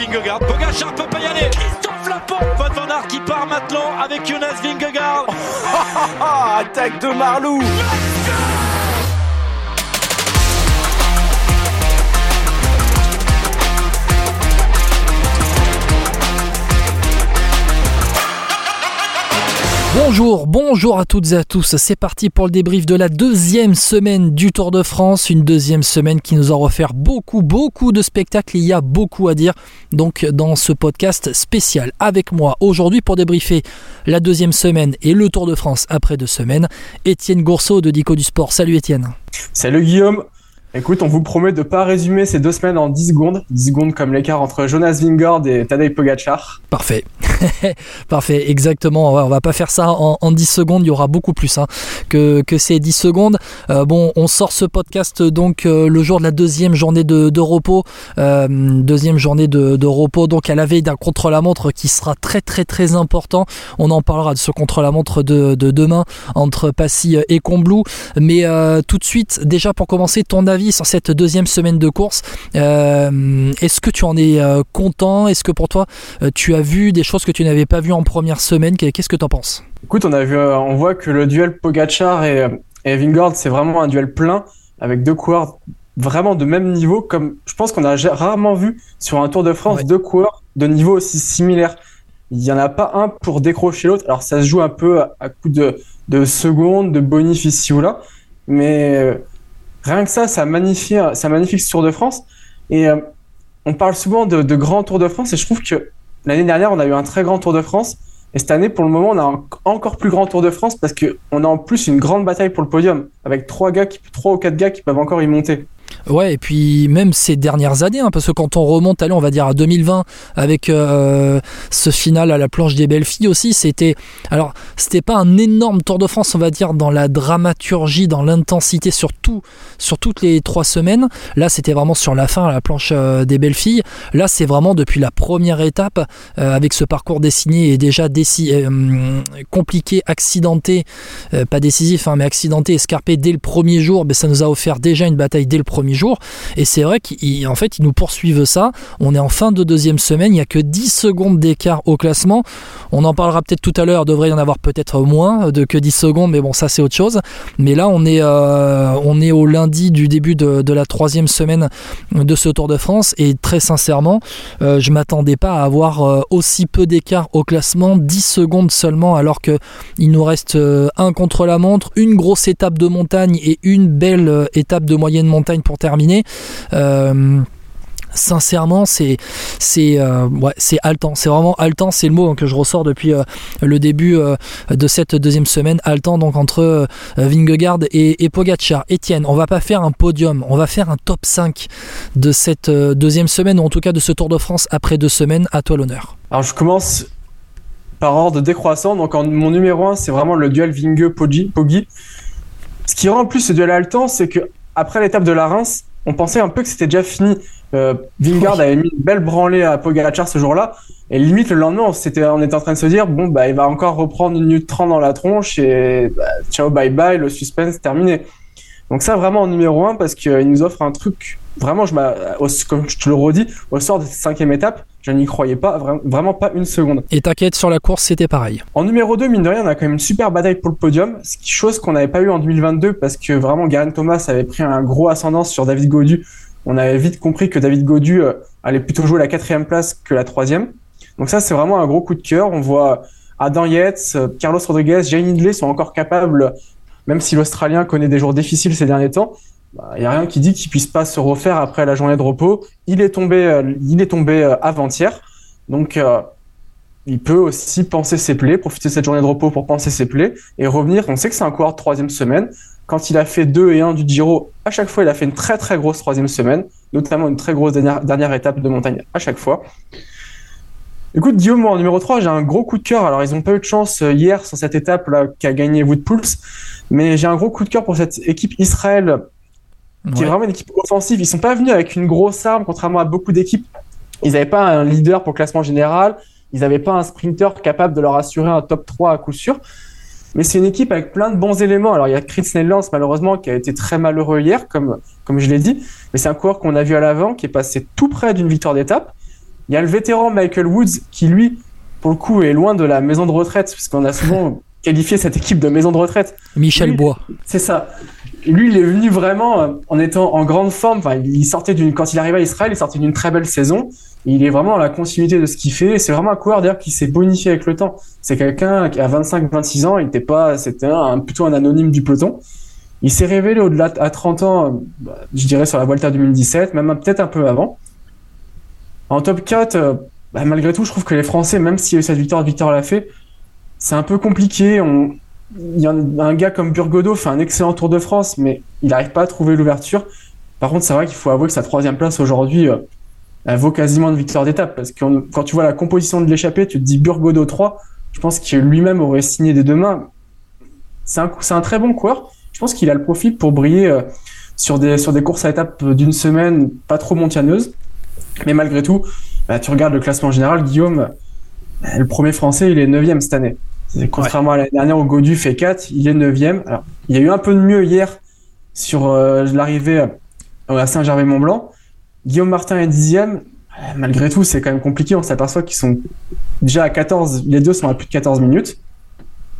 Vingegaard. Pogacar peut pas y aller. Christophe Laporte. Van Van Aert qui part maintenant avec Jonas Vingegaard. Attaque de Marlou. Bonjour, bonjour à toutes et à tous. C'est parti pour le débrief de la deuxième semaine du Tour de France. Une deuxième semaine qui nous a offert beaucoup, beaucoup de spectacles. Il y a beaucoup à dire donc dans ce podcast spécial avec moi aujourd'hui pour débriefer la deuxième semaine et le Tour de France après deux semaines. Étienne Gourceau de Dico du Sport. Salut Étienne. Salut Guillaume. Écoute, on vous promet de pas résumer ces deux semaines en 10 secondes. 10 secondes comme l'écart entre Jonas Vingard et Tadej Pogacar. Parfait. Parfait, exactement. on va pas faire ça en, 10 secondes, il y aura beaucoup plus hein, que, que, ces 10 secondes. Euh, bon, on sort ce podcast donc euh, le jour de la deuxième journée de, repos. Euh, deuxième journée de, repos, donc à la veille d'un contre-la-montre qui sera très très très important. On en parlera de ce contre-la-montre de, demain entre Passy et Combloux. Mais tout de suite, déjà pour commencer, ton avis sur cette deuxième semaine de course. Euh, est-ce que tu en es euh, content? Est-ce que pour toi, euh, tu as vu des choses que tu n'avais pas vues en première semaine? Qu'est-ce que tu en penses? Écoute, on, a vu, on voit que le duel Pogachar et, et c'est vraiment un duel plein avec deux coureurs vraiment de même niveau. Comme je pense qu'on a rarement vu sur un Tour de France deux coureurs de niveau aussi similaire. Il n'y en a pas un pour décrocher l'autre. Alors ça se joue un peu à, coup de, de secondes, de bonus ici ou là. Mais Rien que ça, ça magnifie, ça magnifie ce Tour de France. Et euh, on parle souvent de, de grands Tours de France et je trouve que l'année dernière, on a eu un très grand Tour de France. Et cette année, pour le moment, on a encore plus grand Tour de France parce qu'on a en plus une grande bataille pour le podium avec trois gars, trois ou quatre gars qui peuvent encore y monter. Ouais, et puis même ces dernières années, hein, parce que quand on remonte, on va dire à 2020, avec euh, ce final à la planche des belles filles aussi, c'était. Alors, c'était pas un énorme Tour de France, on va dire, dans la dramaturgie, dans l'intensité, sur, sur toutes les trois semaines. Là, c'était vraiment sur la fin, à la planche euh, des belles filles. Là, c'est vraiment depuis la première étape, euh, avec ce parcours dessiné et déjà compliqué, accidenté, pas décisif, hein, mais accidenté, escarpé dès le premier jour, ben, ça nous a offert déjà une bataille dès le premier jour. Et c'est vrai qu'en fait, ils nous poursuivent ça. On est en fin de deuxième semaine. Il n'y a que 10 secondes d'écart au classement. On en parlera peut-être tout à l'heure. Il devrait y en avoir peut-être moins de que 10 secondes. Mais bon, ça, c'est autre chose. Mais là, on est, euh, on est au lundi du début de, la troisième semaine de ce Tour de France. Et très sincèrement, euh, je m'attendais pas à avoir euh, aussi peu d'écart au classement. 10 secondes seulement, alors qu'il nous reste un contre la montre, une grosse étape de montagne et une belle étape de moyenne montagne pour terminer. Euh, sincèrement c'est c'est euh, c'est haletant. C'est vraiment haletant c'est le mot que je ressors depuis euh, le début de cette deuxième semaine. Haletant donc entre Vingegaard et, et Pogacar. Etienne on va pas faire un podium. On va faire un top 5 de cette deuxième semaine ou en tout cas de ce Tour de France après deux semaines. À toi l'honneur. Alors je commence par ordre décroissant. Donc en, mon numéro 1 c'est vraiment le duel Vinge-Poggi ce qui rend en plus ce duel haletant c'est que après l'étape de la Reims, on pensait un peu que c'était déjà fini. Euh, Vingard avait mis une belle branlée à Pogacar ce jour-là. Et limite, le lendemain, on était, on était en train de se dire, bon, bah, il va encore reprendre une minute 30 dans la tronche et bah, ciao, bye bye, le suspense terminé. Donc ça, vraiment en numéro 1, parce qu'il nous offre un truc, vraiment, je comme je te le redis, au sort de cette cinquième étape, je n'y croyais pas, vraiment pas une seconde. Et t'inquiète, sur la course, c'était pareil. En numéro 2, mine de rien, on a quand même une super bataille pour le podium, chose qu'on n'avait pas eu en 2022, parce que vraiment, Garen Thomas avait pris un gros ascendance sur David Godu. On avait vite compris que David Godu euh, allait plutôt jouer la quatrième place que la troisième. Donc ça, c'est vraiment un gros coup de cœur. On voit Adam Yates, euh, Carlos Rodriguez, Jane Hindley sont encore capables même si l'Australien connaît des jours difficiles ces derniers temps, il bah, n'y a rien qui dit qu'il puisse pas se refaire après la journée de repos. Il est tombé, euh, il est tombé euh, avant-hier, donc euh, il peut aussi penser ses plaies, profiter de cette journée de repos pour penser ses plaies et revenir. On sait que c'est un coureur de troisième semaine. Quand il a fait 2 et 1 du Giro, à chaque fois, il a fait une très très grosse troisième semaine, notamment une très grosse dernière, dernière étape de montagne à chaque fois. Écoute, Guillaume, moi, en numéro 3, j'ai un gros coup de cœur. Alors, ils ont pas eu de chance hier sur cette étape-là qu'a gagné Woodpulse. Mais j'ai un gros coup de cœur pour cette équipe Israël, qui est vraiment une équipe offensive. Ils sont pas venus avec une grosse arme, contrairement à beaucoup d'équipes. Ils n'avaient pas un leader pour le classement général. Ils n'avaient pas un sprinter capable de leur assurer un top 3 à coup sûr. Mais c'est une équipe avec plein de bons éléments. Alors, il y a Chris Nellans, malheureusement, qui a été très malheureux hier, comme, comme je l'ai dit. Mais c'est un coureur qu'on a vu à l'avant, qui est passé tout près d'une victoire d'étape. Il y a le vétéran Michael Woods qui, lui, pour le coup, est loin de la maison de retraite, puisqu'on a souvent qualifié cette équipe de maison de retraite. Michel Bois. C'est ça. Lui, il est venu vraiment euh, en étant en grande forme. Enfin, il sortait d'une, quand il arrivait à Israël, il sortait d'une très belle saison. il est vraiment dans la continuité de ce qu'il fait. C'est vraiment un coureur d'ailleurs qui s'est bonifié avec le temps. C'est quelqu'un qui a 25-26 ans. Il était pas, c'était un, plutôt un anonyme du peloton. Il s'est révélé au-delà à 30 ans, euh, je dirais sur la Volta 2017, même peut-être un peu avant. En top 4, euh, bah, malgré tout, je trouve que les Français, même s'il y a eu cette victoire, Victor l'a fait, c'est un peu compliqué. Il y a un, gars comme Burgodo fait un excellent Tour de France, mais il n'arrive pas à trouver l'ouverture. Par contre, c'est vrai qu'il faut avouer que sa troisième place aujourd'hui, euh, vaut quasiment une victoire d'étape. Parce que quand tu vois la composition de l'échappée, tu te dis Burgodo 3, je pense qu'il lui-même aurait signé des deux mains. C'est un, très bon coureur. Je pense qu'il a le profil pour briller euh, sur, des, sur des courses à étapes d'une semaine pas trop montagneuses. Mais malgré tout, bah, tu regardes le classement général, Guillaume, bah, le premier français, il est 9 cette année. Contrairement à l'année dernière où Godu fait 4, il est 9ème. Alors, il y a eu un peu de mieux hier sur euh, l'arrivée à Saint-Gervais-Mont-Blanc. Guillaume Martin est 10ème. Euh, malgré tout, c'est quand même compliqué. On s'aperçoit qu'ils sont déjà à 14, les deux sont à plus de 14 minutes.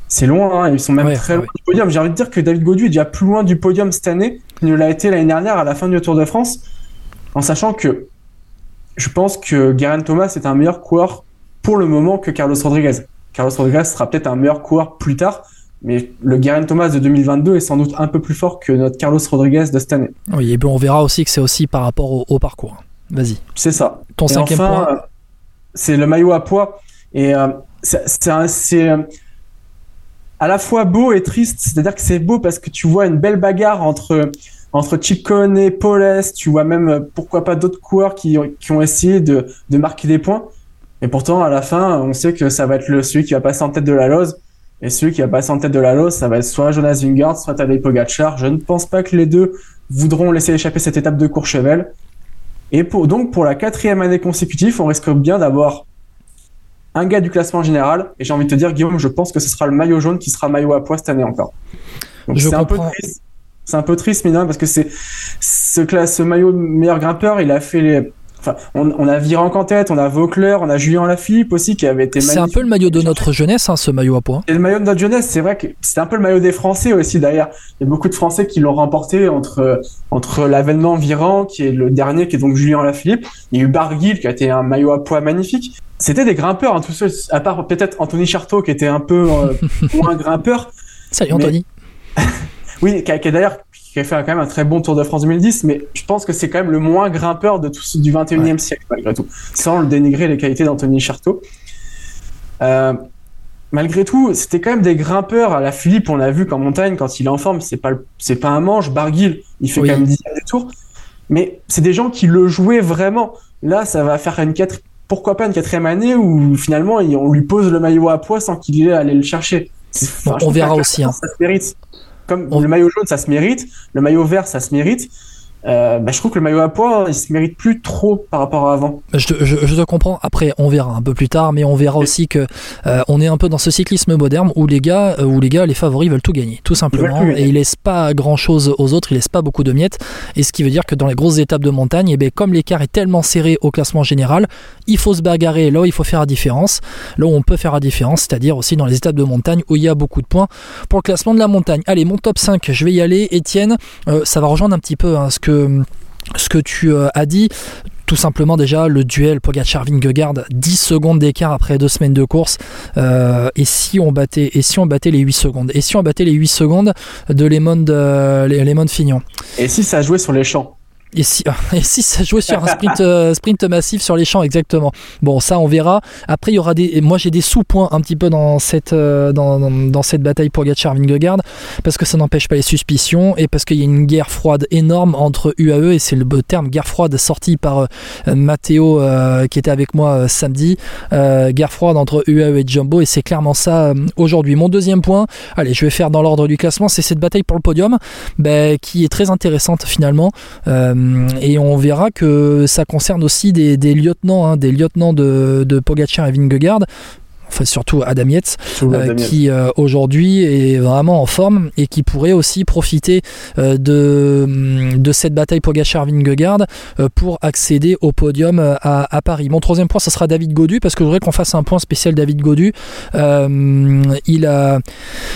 C'est loin, hein. ils sont même très loin du podium. J'ai envie de dire que David Godu est déjà plus loin du podium cette année qu'il ne l'a été l'année dernière à la fin du Tour de France, en sachant que je pense que Geraint Thomas est un meilleur coureur pour le moment que Carlos Rodriguez. Carlos Rodriguez sera peut-être un meilleur coureur plus tard, mais le Geraint Thomas de 2022 est sans doute un peu plus fort que notre Carlos Rodriguez de cette année. Oui, et on verra aussi que c'est aussi par rapport au, parcours. Vas-y. C'est ça. Ton cinquième point. Euh, c'est le maillot à poids. Et euh, c'est euh, à la fois beau et triste. C'est-à-dire que c'est beau parce que tu vois une belle bagarre entre entre Chicone et Paules. Tu vois même pourquoi pas d'autres coureurs qui, qui ont essayé de, de marquer des points. Et pourtant, à la fin, on sait que ça va être le, celui qui va passer en tête de la lose. Et celui qui va passer en tête de la lose, ça va être soit Jonas Vingard, soit Tadej Pogacar. Je ne pense pas que les deux voudront laisser échapper cette étape de Courchevel. Et pour, donc, pour la quatrième année consécutive, on risque bien d'avoir un gars du classement général. Et j'ai envie de te dire, Guillaume, je pense que ce sera le maillot jaune qui sera maillot à poids cette année encore. Donc c'est un peu triste. C'est un peu triste, mais non, parce que c'est ce, ce maillot meilleur grimpeur, il a fait les, Enfin, on, a Virenque en tête, on a Vauclair, on a Julien Lafilippe aussi qui avait été C'est un peu le maillot de notre jeunesse, hein, ce maillot à poids. Et le maillot de notre jeunesse, c'est vrai que c'est un peu le maillot des Français aussi d'ailleurs. Il y a beaucoup de Français qui l'ont remporté entre entre l'avènement Viran, qui est le dernier, qui est donc Julien Lafilippe. Il y a eu Barguil qui a été un maillot à poids magnifique. C'était des grimpeurs, hein, tous ceux, à part peut-être Anthony Charteau qui était un peu euh, moins grimpeur. Salut Anthony. oui, qui a, qui d'ailleurs qui a fait quand même un très bon Tour de France 2010, mais je pense que c'est quand même le moins grimpeur de tout, du 21e siècle, malgré tout, sans le dénigrer les qualités d'Anthony Charteau. Euh, malgré tout, c'était quand même des grimpeurs à la Philippe, on l'a vu qu'en montagne, quand il est en forme, c'est pas, c'est pas un manche, Barguil, il fait quand même 10 des tours, mais c'est des gens qui le jouaient vraiment. Là, ça va faire une quatre, pourquoi pas une quatrième année où finalement on lui pose le maillot à poids sans qu'il ait à aller le chercher. on verra aussi. Hein. Ça mérite. Comme le maillot jaune, ça se mérite, le maillot vert, ça se mérite. Euh, bah, je trouve que le maillot à poids, il se mérite plus trop par rapport à avant. Je te, je, te, comprends. Après, on verra un peu plus tard, mais on verra aussi que euh, on est un peu dans ce cyclisme moderne où les gars, euh, où les gars, les favoris veulent tout gagner, tout simplement, et ils laissent pas grand chose aux autres, ils laissent pas beaucoup de miettes. Et ce qui veut dire que dans les grosses étapes de montagne, et eh ben, comme l'écart est tellement serré au classement général, il faut se bagarrer là où il faut faire la différence, là où on peut faire la différence, c'est-à-dire aussi dans les étapes de montagne où il y a beaucoup de points pour le classement de la montagne. Allez, mon top 5, je vais y aller. Étienne, ça va rejoindre un petit peu hein, ce que ce que tu euh, as dit, tout simplement déjà le duel Pogacar-Vingegaard 10 secondes d'écart après deux semaines de course. Euh, et si on battait et si on battait les 8 secondes? Et si on battait les 8 secondes de Lemon euh, Fignon? Et si ça jouait sur les champs? Et si, et si ça jouait sur un sprint, euh, sprint massif sur les champs, exactement. Bon, ça, on verra. Après, il y aura des. Moi, j'ai des sous-points un petit peu dans cette, euh, dans, dans, cette bataille pour Gatchar-Vingegaard, parce que ça n'empêche pas les suspicions et parce qu'il y a une guerre froide énorme entre UAE, et c'est le terme guerre froide sorti par euh, Matteo qui était avec moi samedi. guerre froide entre UAE et Jumbo, et c'est clairement ça aujourd'hui. Mon deuxième point, allez, je vais faire dans l'ordre du classement, c'est cette bataille pour le podium, ben, qui est très intéressante finalement. Euh, et on verra que ça concerne aussi des, lieutenants, hein, des lieutenants de, de Pogacar et Vingegaard enfin surtout Adam Yates, euh, qui euh, aujourd'hui est vraiment en forme et qui pourrait aussi profiter euh, de, de cette bataille Pogacar-Vingegaard euh, pour accéder au podium à, à Paris. Mon troisième point, ce sera David Godu parce que je voudrais qu'on fasse un point spécial David Godu. Il a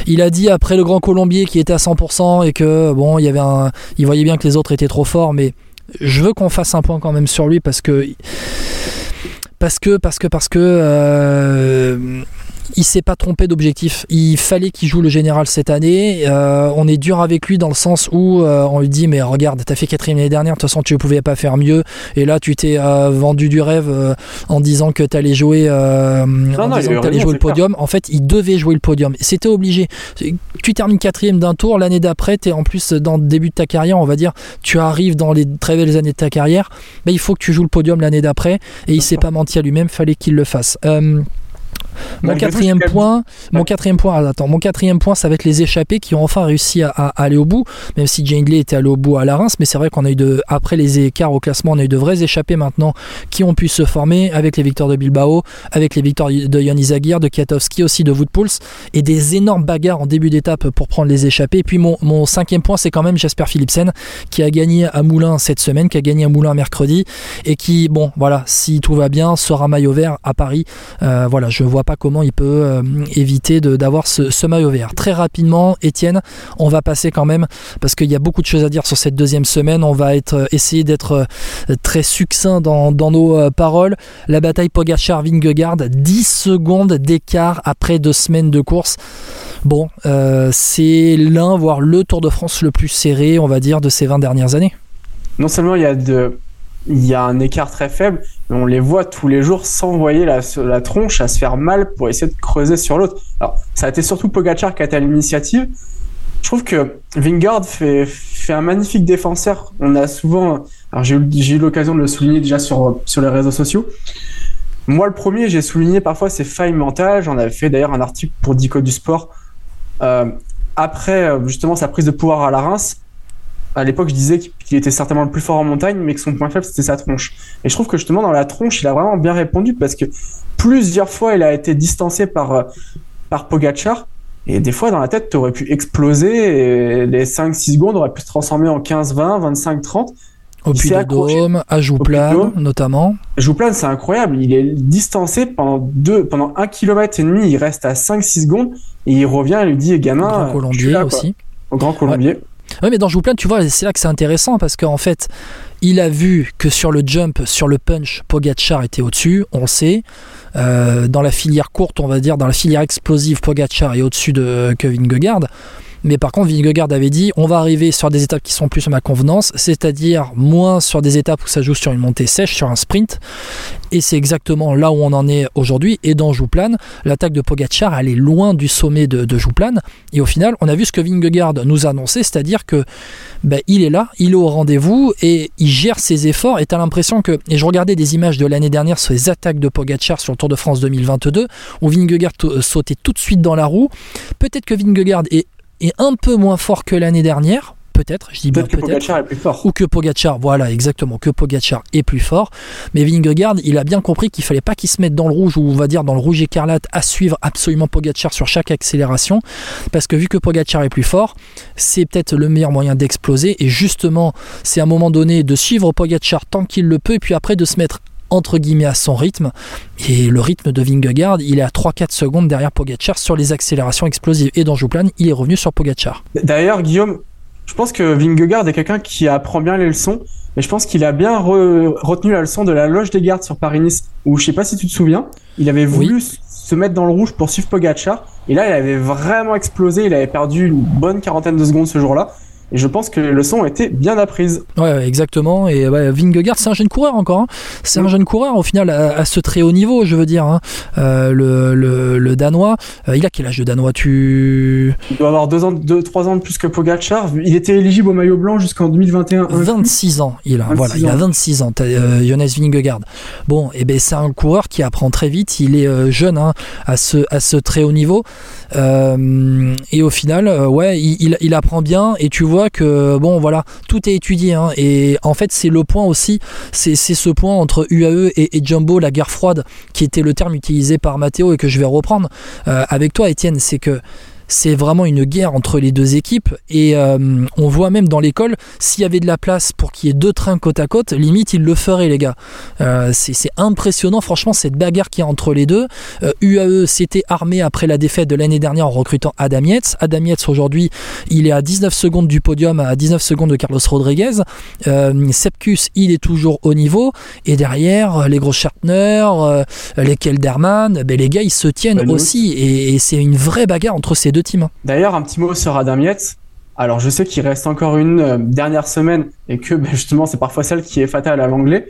il a dit après le Grand Colombier qui était à 100% et que bon, il y avait un, il voyait bien que les autres étaient trop forts, mais je veux qu'on fasse un point quand même sur lui parce que parce que parce que parce que euh, il s'est pas trompé d'objectif. Il fallait qu'il joue le général cette année. Euh, on est dur avec lui dans le sens où euh, on lui dit mais regarde, t'as fait quatrième l'année dernière, de toute façon tu ne pouvais pas faire mieux. Et là tu t'es euh, vendu du rêve en disant que t'allais jouer, en non, disant que t'allais jouer le clair. podium. En fait, il devait jouer le podium. C'était obligé. Tu termines quatrième d'un tour, l'année d'après, t'es en plus dans le début de ta carrière, on va dire, tu arrives dans les très belles années de ta carrière. Ben, il faut que tu joues le podium l'année d'après. Et il s'est pas menti à lui-même, fallait qu'il le fasse. Mon quatrième point, mon quatrième point, attends, mon quatrième point, ça va être les échappés qui ont enfin réussi à, à aller au bout, même si Jane Lee était allé au bout à la Reims, mais c'est vrai qu'on a eu de, après les écarts au classement, on a eu de vrais échappés maintenant qui ont pu se former avec les victoires de Bilbao, avec les victoires de Yann Izagir, de Kiatowski aussi, de Woodpulse, et des énormes bagarres en début d'étape pour prendre les échappés. Et puis mon, mon cinquième point, c'est quand même Jasper Philipsen qui a gagné à Moulins cette semaine, qui a gagné à Moulins mercredi, et qui, bon, voilà, si tout va bien, sera maillot vert à Paris. Euh, voilà, je vois pas comment il peut euh, éviter d'avoir ce, ce maillot vert. Très rapidement, Étienne, on va passer quand même, parce qu'il y a beaucoup de choses à dire sur cette deuxième semaine. On va être, euh, essayer d'être euh, très succinct dans, nos paroles. La bataille Pogacar-Vingegaard, 10 secondes d'écart après deux semaines de course. Bon, c'est l'un, voire le Tour de France le plus serré, on va dire, de ces 20 dernières années. non seulement il y a de il y a un écart très faible, mais on les voit tous les jours s'envoyer la, la tronche à se faire mal pour essayer de creuser sur l'autre. Alors, ça a été surtout Pogacar qui a été à l'initiative. Je trouve que Vingard fait, fait un magnifique défenseur. On a souvent, alors j'ai eu, j'ai eu l'occasion de le souligner déjà sur, sur les réseaux sociaux. Moi, le premier, j'ai souligné parfois ses failles mentales. J'en avais fait d'ailleurs un article pour Dico du Sport. Euh, après, euh, justement, sa prise de pouvoir à la Reims, à l'époque, je disais qu'il était certainement le plus fort en montagne, mais que son point faible, c'était sa tronche. Et je trouve que justement, dans la tronche, il a vraiment bien répondu parce que plusieurs fois, il a été distancé par, euh, par Pogachar. Et des fois, dans la tête, tu aurais pu exploser et les 5-6 secondes auraient pu se transformer en 15, 20, 25, 30. Au Puy de. Dôme, à Jouplane, notamment. Jouplane, c'est incroyable. Il est distancé pendant deux, pendant un kilomètre et demi. Il reste à 5-6 secondes et il revient et lui dit, gamin, Grand Colombier là, aussi. Au Grand Colombier. Oui, mais dans Jouplane, tu vois, c'est là que c'est intéressant parce qu'en fait, il a vu que sur le jump, sur le punch, Pogachar était au-dessus, on le sait. Euh, dans la filière courte, on va dire, dans la filière explosive, Pogachar est au-dessus de que Vingegaard. Mais par contre, Vingegaard avait dit on va arriver sur des étapes qui sont plus à ma convenance, c'est-à-dire moins sur des étapes où ça joue sur une montée sèche, sur un sprint. Et c'est exactement là où on en est aujourd'hui. Et dans Jouplane, l'attaque de Pogachar, elle est loin du sommet de, de Jouplane. Et au final, on a vu ce que Vingegaard nous a annoncé, c'est-à-dire que ben, il est là, il est au rendez-vous et il gère ses efforts. Et tu as l'impression que, et je regardais des images de l'année dernière sur les attaques de Pogachar sur le Tour de France 2022, où Vingegaard euh, sautait tout de suite dans la roue. Peut-être que Vingegaard est, est un peu moins fort que l'année dernière. Peut-être, je dis bien Peut-être que peut-être Pogacar est plus fort. ou que Pogachar, voilà exactement, que Pogachar est plus fort. Mais Vingegaard, il a bien compris qu'il fallait pas qu'il se mette dans le rouge ou on va dire dans le rouge écarlate à suivre absolument Pogachar sur chaque accélération, parce que vu que Pogachar est plus fort, c'est peut-être le meilleur moyen d'exploser. Et justement, c'est à un moment donné de suivre Pogachar tant qu'il le peut, et puis après de se mettre entre guillemets à son rythme. Et le rythme de Vingegaard, il est à 3-4 secondes derrière Pogachar sur les accélérations explosives. Et dans Jouplan, il est revenu sur Pogachar. D'ailleurs, Guillaume, je pense que Vingegaard est quelqu'un qui apprend bien les leçons, mais je pense qu'il a bien re- retenu la leçon de la loge des gardes sur Paris-Nice, où je sais pas si tu te souviens, il avait voulu se mettre dans le rouge pour suivre Pogacar, et là il avait vraiment explosé, il avait perdu une bonne quarantaine de secondes ce jour-là, et je pense que les leçons ont été bien apprises. Ouais, exactement. Et Vingegaard, c'est un jeune coureur encore. hein. C'est un jeune coureur au final à, à ce très haut niveau, je veux dire. hein. Euh, le, le, le danois, euh, il a quel âge de danois? Tu Il doit avoir deux ans, deux, trois ans de plus que Pogacar, il était éligible au maillot blanc jusqu'en 2021. 26 ans, il a. 26 voilà, il a ans. 26 ans. euh, Jonas Vingegaard. Bon, et ben c'est un coureur qui apprend très vite. Il est euh, jeune hein, à ce à ce très haut niveau. Et au final, ouais, il, il, il apprend bien. Et tu vois que bon voilà, tout est étudié hein, et en fait c'est le point aussi, c'est ce point entre UAE et, Jumbo, la guerre froide, qui était le terme utilisé par Matteo et que je vais reprendre euh, avec toi, Étienne, c'est que c'est vraiment une guerre entre les deux équipes et euh, on voit même dans l'école s'il y avait de la place pour qu'il y ait deux trains côte à côte limite ils le feraient les gars. Euh, c'est impressionnant franchement cette bagarre qui est entre les deux. UAE euh, s'était armé après la défaite de l'année dernière en recrutant Adam Yates. Adam Yates aujourd'hui il est à 19 secondes du podium à 19 secondes de Carlos Rodriguez. Sepkus il est toujours au niveau. Et derrière les gros Shartner les Kelderman ben, les gars ils se tiennent aussi. Et, et c'est une vraie bagarre entre ces deux teams. D'ailleurs, un petit mot sur Adam Yates. Alors, je sais qu'il reste encore une euh, dernière semaine et que ben, justement, c'est parfois celle qui est fatale à l'anglais.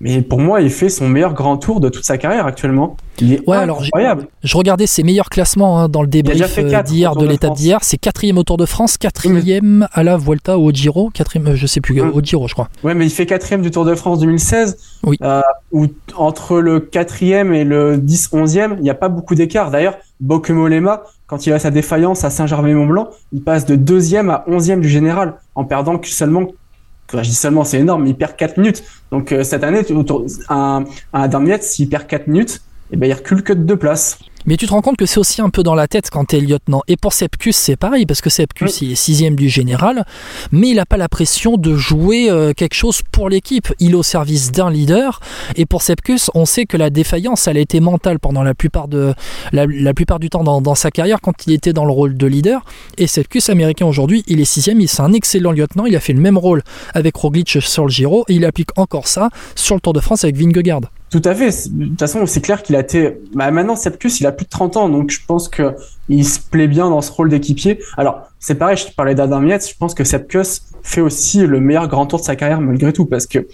Mais pour moi, il fait son meilleur grand tour de toute sa carrière actuellement. Il est ouais, incroyable. Alors, je regardais ses meilleurs classements hein, dans le débrief euh, d'hier, de l'étape d'hier. C'est quatrième au Tour de France, quatrième à la Vuelta ou au Giro, quatrième, euh, je sais plus, au Giro, je crois. Ouais, mais il fait quatrième du Tour de France 2016. Oui. Euh, où entre le quatrième et le 10-11e, il n'y a pas beaucoup d'écart. D'ailleurs, Bokemolema, quand il a sa défaillance à Saint-Germain-Mont-Blanc, il passe de deuxième à onzième du général, en perdant seulement je dis seulement, c'est énorme, il perd 4 minutes. Donc euh, cette année, un, un Yates, s'il perd 4 minutes, eh ben, il recule que de deux places. Mais tu te rends compte que c'est aussi un peu dans la tête quand tu es lieutenant. Et pour Sepkus, c'est pareil, parce que Sepkus, il est sixième du général, mais il n'a pas la pression de jouer euh, quelque chose pour l'équipe. Il est au service d'un leader. Et pour Sepkus, on sait que la défaillance, elle a été mentale pendant la plupart, de, la, plupart du temps dans, sa carrière quand il était dans le rôle de leader. Et Sepkus, américain aujourd'hui, il est sixième, il c'est un excellent lieutenant. Il a fait le même rôle avec Roglic sur le Giro et il applique encore ça sur le Tour de France avec Vingegaard. Tout à fait. De toute façon, c'est clair qu'il a été. Bah, maintenant, Sepkus, il a plus de 30 ans, donc je pense que il se plaît bien dans ce rôle d'équipier. Alors, c'est pareil. Je te parlais d'Adam Yates. Je pense que Sepkus fait aussi le meilleur grand tour de sa carrière malgré tout, parce que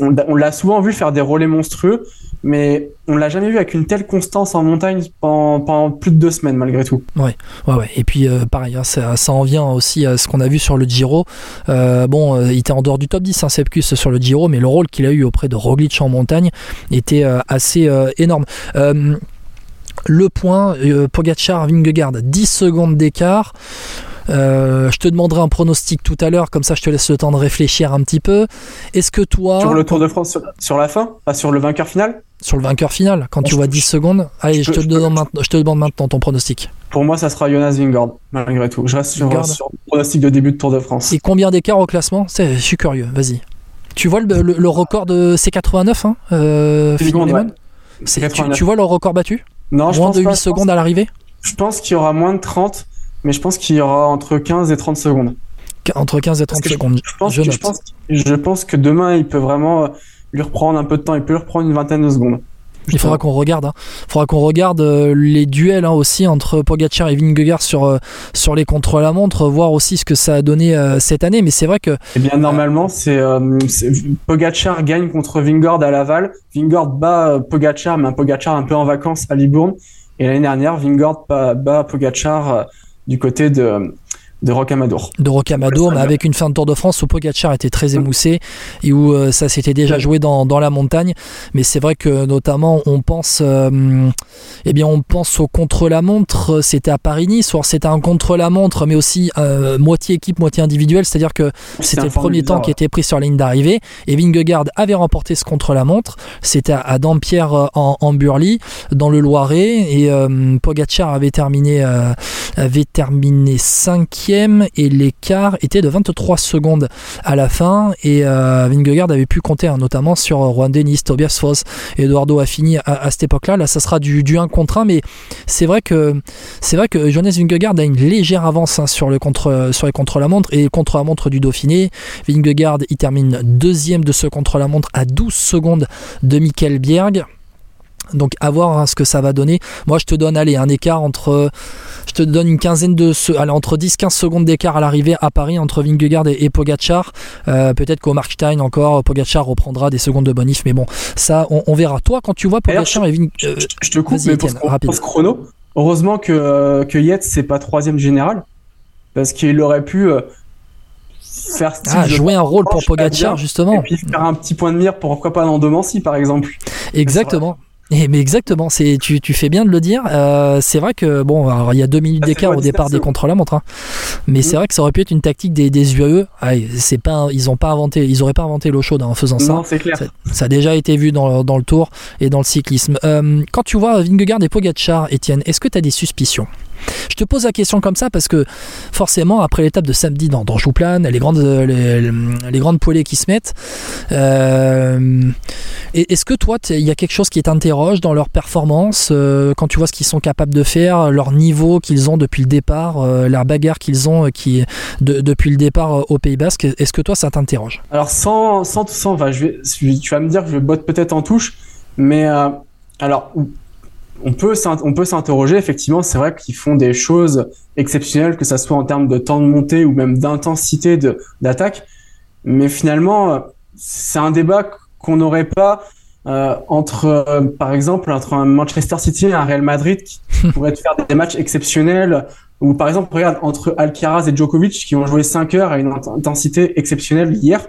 on, l'a souvent vu faire des relais monstrueux, mais on l'a jamais vu avec une telle constance en montagne pendant, plus de deux semaines malgré tout. Ouais, ouais, ouais. Et puis euh, pareil, hein, ça, en vient aussi à ce qu'on a vu sur le Giro. Euh, bon, euh, il était en dehors du top 10, hein, Sepkus sur le Giro, mais le rôle qu'il a eu auprès de Roglic en montagne était assez énorme. le point, Pogacar, Vingegaard, 10 secondes d'écart. Euh, je te demanderai un pronostic tout à l'heure, comme ça je te laisse le temps de réfléchir un petit peu. Est-ce que toi. Sur le Tour de France, sur, la fin? Pas sur le vainqueur final? Sur le vainqueur final, quand tu vois 10 secondes. Allez, je, te demande maintenant, je te demande maintenant ton pronostic. Pour moi, ça sera Jonas Vingard, malgré tout. Je reste sur, le pronostic de début de Tour de France. Et combien d'écart au classement? Je suis curieux, vas-y. Tu vois le, record de C89 hein, euh, tu, tu, vois le record battu? Non, je Moins de 8 secondes à l'arrivée? Je pense qu'il y aura moins de 30 mais je pense qu'il y aura entre 15 et 30 secondes. Entre 15 et 30 secondes. Je, pense, je, pense, je, pense, que demain, il peut vraiment lui reprendre un peu de temps, il peut lui reprendre une vingtaine de secondes. Il faudra qu'on regarde, hein. faudra qu'on regarde euh, les duels hein, aussi entre Pogacar et Vingegaard sur euh, sur les contre-la-montre, voir aussi ce que ça a donné cette année. Mais c'est vrai que. Eh bien, normalement, c'est Pogacar gagne contre Vingegaard à Laval. Vingegaard bat Pogacar, mais un Pogacar un peu en vacances à Libourne. Et l'année dernière, Vingegaard bat, bat Pogacar du côté de, de Rocamadour. De Rocamadour, mais avec une fin de Tour de France où Pogacar était très émoussé et où euh, ça s'était déjà joué dans, dans, la montagne. Mais c'est vrai que notamment on pense, euh, eh bien on pense au contre-la-montre. C'était à Paris-Nice, c'était un contre-la-montre, mais aussi euh, moitié équipe, moitié individuelle. C'est-à-dire que c'était le premier temps qui était pris sur la ligne d'arrivée. Et Vingegaard avait remporté ce contre-la-montre. C'était à, Dampierre en, en Burly, dans le Loiret, et Pogacar avait terminé, avait terminé cinquième et l'écart était de 23 secondes à la fin et euh, avait pu compter hein, notamment sur Juan Denis, Tobias Foss, Eduardo Affini à, à cette époque-là. Là, ça sera du, du 1 contre 1, mais c'est vrai que c'est vrai que Jonas Vingegaard a une légère avance hein, sur, le contre, sur les contre-la-montre et contre-la-montre du Dauphiné. Vingegaard, il termine deuxième de ce contre-la-montre à 12 secondes de Michael Bierg. Donc à voir hein, ce que ça va donner. Moi je te donne allez un écart entre je te donne une quinzaine de allez, entre 10-15 secondes d'écart à l'arrivée à Paris entre Vingegaard et, et Pogacar. Euh, peut-être qu'au Markstein encore Pogacar reprendra des secondes de bonif mais bon ça on, verra. Toi quand tu vois Pogacar et Vingegaard euh, je, te coupe mais pour, ce chrono heureusement que euh, que Yates c'est pas troisième général parce qu'il aurait pu faire ah, jouer un rôle pour Pogacar justement et puis faire un petit point de mire pourquoi pas dans Domancy par exemple exactement Et, mais exactement, c'est tu, tu fais bien de le dire. Euh, c'est vrai que bon, alors, il y a deux minutes c'est d'écart au départ des dispersion. contre-la-montre, hein. mais c'est Mm. vrai que ça aurait pu être une tactique des, des UAE. Ah, c'est pas, ils ont pas inventé, ils auraient pas inventé l'eau chaude en faisant ça. Non, c'est clair. Ça, ça a déjà été vu dans, dans le tour et dans le cyclisme. Euh, quand tu vois Vingegaard et Pogacar, Étienne, est-ce que tu as des suspicions? Je te pose la question comme ça parce que forcément après l'étape de samedi dans, dans les grandes, les, grandes poêlées qui se mettent, euh, est-ce que toi il y a quelque chose qui t'interroge dans leur performance euh, quand tu vois ce qu'ils sont capables de faire, leur niveau qu'ils ont depuis le départ, euh, la bagarre qu'ils ont euh, depuis le départ au Pays Basque, est-ce que toi ça t'interroge? Alors sans, sans je- tu vas me dire que je botte peut-être en touche, mais alors on peut on peut s'interroger. Effectivement, c'est vrai qu'ils font des choses exceptionnelles, que ça soit en termes de temps de montée ou même d'intensité de d'attaque. Mais finalement, c'est un débat qu'on n'aurait pas euh, entre, euh, par exemple, entre un Manchester City et un Real Madrid qui pourraient faire des matchs exceptionnels. Ou par exemple, regarde, entre Alcaraz et Djokovic qui ont joué 5 heures à une int- intensité exceptionnelle hier.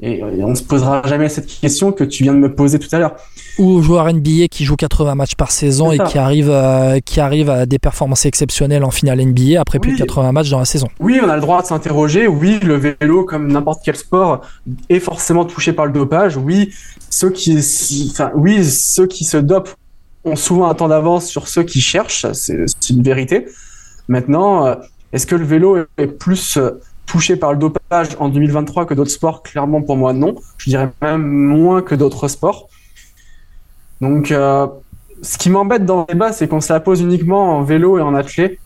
Et euh, on se posera jamais cette question que tu viens de me poser tout à l'heure. ou joueur NBA qui joue 80 matchs par saison et qui arrive, euh, qui arrive à des performances exceptionnelles en finale NBA après plus de 80 matchs dans la saison. Oui, on a le droit de s'interroger. Oui, le vélo, comme n'importe quel sport, est forcément touché par le dopage. Oui, ceux qui, enfin, oui, ceux qui se dopent ont souvent un temps d'avance sur ceux qui cherchent. C'est c'est une vérité. Maintenant, euh, est-ce que le vélo est plus euh, touché par le dopage en 2023 que d'autres sports Clairement, pour moi, non. Je dirais même moins que d'autres sports. Donc, euh, ce qui m'embête dans le débat, c'est qu'on se la pose uniquement en vélo et en athlé.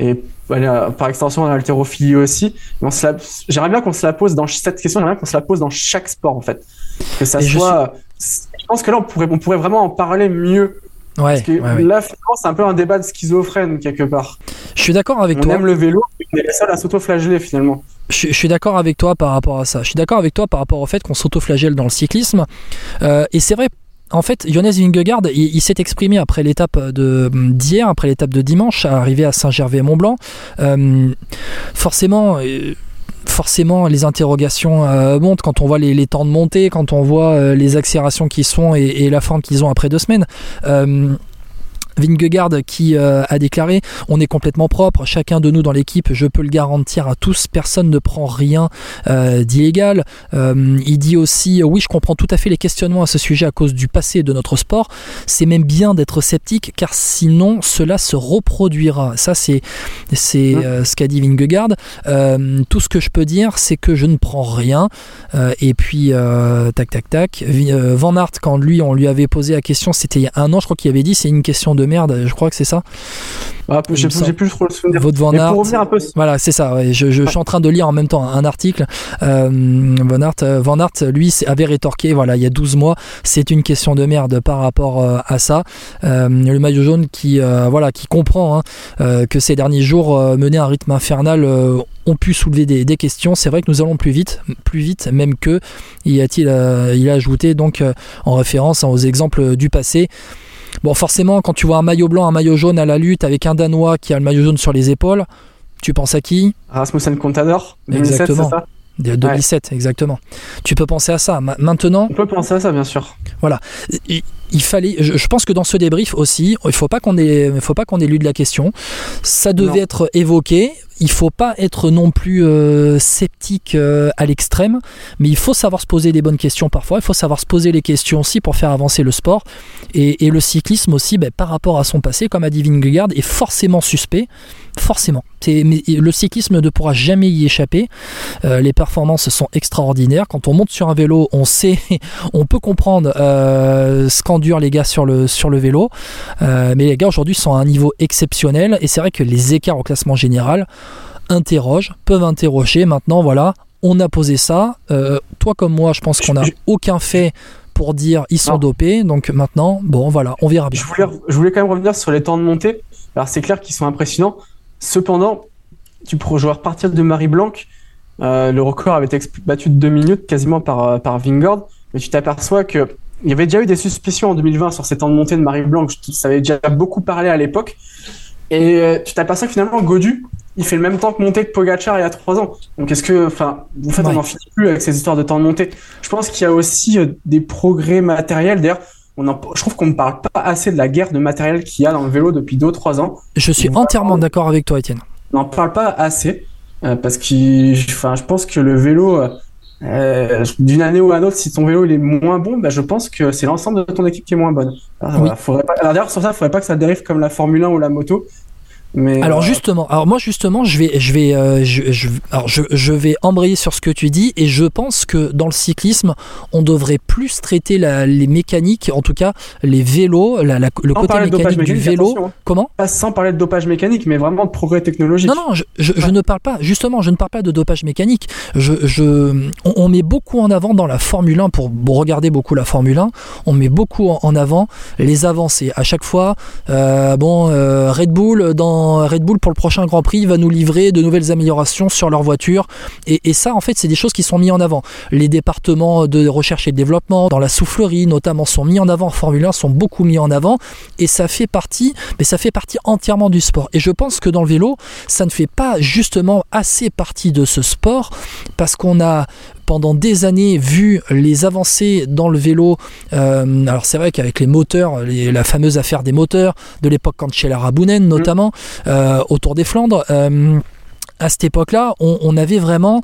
Et voilà, par extension, en haltérophilie aussi. La- J'aimerais bien qu'on se la pose dans cette question, j'aimerais bien qu'on se la pose dans chaque sport, en fait. Que ça Et je soit. Je pense que là, on pourrait, on pourrait vraiment en parler mieux. Ouais, Parce que ouais, ouais. là, finalement, c'est un peu un débat de schizophrène, quelque part. Je suis d'accord avec on toi. aime le vélo, on est les seuls à s'auto-flageller, finalement. Je, je suis d'accord avec toi par rapport à ça. Je suis d'accord avec toi par rapport au fait qu'on s'autoflagelle dans le cyclisme. Euh, et c'est vrai, en fait, Jonas Vingegaard, il, il s'est exprimé après l'étape de d'hier, après l'étape de dimanche, arrivé à Saint-Gervais-Mont-Blanc. Euh, forcément. euh, Forcément, les interrogations euh, montent quand on voit les, temps de montée, quand on voit euh, les accélérations qui sont et, et la forme qu'ils ont après deux semaines. Euh, Vingegaard qui euh, a déclaré on est complètement propre, chacun de nous dans l'équipe, je peux le garantir à tous, personne ne prend rien euh, d'illégal. Euh, il dit aussi oui, je comprends tout à fait les questionnements à ce sujet à cause du passé de notre sport. C'est même bien d'être sceptique car sinon cela se reproduira. Ça c'est c'est euh, ce qu'a dit Vingegaard. Tout ce que je peux dire, c'est que je ne prends rien. Et puis tac tac tac. Van Aert quand lui on lui avait posé la question, c'était il y a un an, je crois qu'il avait dit c'est une question de merde. Je crois que c'est ça. Ah, J'ai plus trop le souvenir. Votre Van Mais Aert. pour revenir un peu Voilà, c'est ça. ouais. Je, je suis en train de lire en même temps un article. Euh, Van, Aert, euh, Van Aert, lui, avait rétorqué, voilà, il y a 12 mois, c'est une question de merde par rapport euh, à ça. Euh, le maillot jaune qui, voilà, qui comprend hein, que ces derniers jours menés à un rythme infernal ont pu soulever des, des questions. C'est vrai que nous allons plus vite, plus vite même que. Y a-t-il, il a ajouté donc en référence hein, aux exemples du passé. Bon, forcément, quand tu vois un maillot blanc, un maillot jaune à la lutte avec un Danois qui a le maillot jaune sur les épaules, tu penses à qui? Rasmussen Contador, 2007, c'est Exactement. ça? De 2007, exactement. Tu peux penser à ça. Ma- Maintenant, On peut penser à ça, bien sûr. il, il fallait. Je, je pense que dans ce débrief aussi, il faut pas qu'on ait, faut pas qu'on ait lu de la question. Ça devait Non. être évoqué. Il faut pas être non plus euh, sceptique euh, à l'extrême, mais il faut savoir se poser des bonnes questions parfois. Il faut savoir se poser les questions aussi pour faire avancer le sport. Et, le cyclisme aussi, ben, par rapport à son passé, comme a dit Vingegaard, est forcément suspect. Forcément. Le cyclisme ne pourra jamais y échapper. Euh, les performances sont extraordinaires. Quand on monte sur un vélo, on sait, on peut comprendre ce qu'endurent les gars sur le, sur le vélo. Mais les gars aujourd'hui sont à un niveau exceptionnel. Et c'est vrai que les écarts au classement général interrogent, peuvent interroger. Maintenant, voilà, on a posé ça. Euh, toi comme moi, je pense qu'on n'a aucun fait pour dire ils sont Non. dopés. Donc maintenant, bon voilà, on verra bien. Je voulais, je voulais quand même revenir sur les temps de montée. Alors, c'est clair qu'ils sont impressionnants. Cependant, tu pourrais je vais repartir de Marie Blanc. Euh, le record avait été battu de deux minutes quasiment par, euh, par Vingord. Mais tu t'aperçois que il y avait déjà eu des suspicions en 2020 sur ces temps de montée de Marie Blanc. Ça avait déjà beaucoup parlé à l'époque. Et tu t'aperçois que finalement, Godu, il fait le même temps que montée que Pogachar il y a trois ans. Donc est-ce que, enfin, en fait, Ouais. on n'en finit plus avec ces histoires de temps de montée. Je pense qu'il y a aussi euh, des progrès matériels. D'ailleurs, on en- je trouve qu'on ne parle pas assez de la guerre de matériel qu'il y a dans le vélo depuis 2-3 ans. Je suis entièrement d'accord avec toi, Étienne. On n'en parle pas assez euh, parce que enfin, je pense que le vélo, euh, d'une année ou à une autre, si ton vélo il est moins bon, bah, je pense que c'est l'ensemble de ton équipe qui est moins bonne. Alors, Oui. voilà, faudrait pas... alors, d'ailleurs, sur ça, il faudrait pas que ça dérive comme la Formule 1 ou la moto. Mais, Alors euh, justement, alors moi justement, je vais, je vais, euh, je, je- alors je, je vais embrayer sur ce que tu dis et je pense que dans le cyclisme, on devrait plus traiter la- les mécaniques, en tout cas les vélos, la- la- le sans côté mécanique du mécanique, vélo. hein. Comment? Pas sans parler de dopage mécanique, mais vraiment de progrès technologique. Non, non, je, ne parle pas, justement, je ne parle pas de dopage mécanique. Je, je, on, on met beaucoup en avant dans la Formule 1, pour regarder beaucoup la Formule 1, on met beaucoup en, en avant les avancées. À chaque fois, euh, bon, Red Bull, dans Red Bull pour le prochain Grand Prix, va nous livrer de nouvelles améliorations sur leur voiture. Et, ça, en fait, c'est des choses qui sont mises en avant. Les départements de recherche et de développement, dans la soufflerie notamment, sont mis en avant en Formule 1, sont beaucoup mis en avant. Et ça fait partie, mais ça fait partie entièrement du sport. Et je pense que dans le vélo, ça ne fait pas justement assez partie de ce sport parce qu'on a pendant des années vu les avancées dans le vélo. Euh, alors c'est vrai qu'avec les moteurs, les- la fameuse affaire des moteurs de l'époque quand chez la Rabounen notamment, euh, autour des Flandres. À cette époque-là, on, on avait vraiment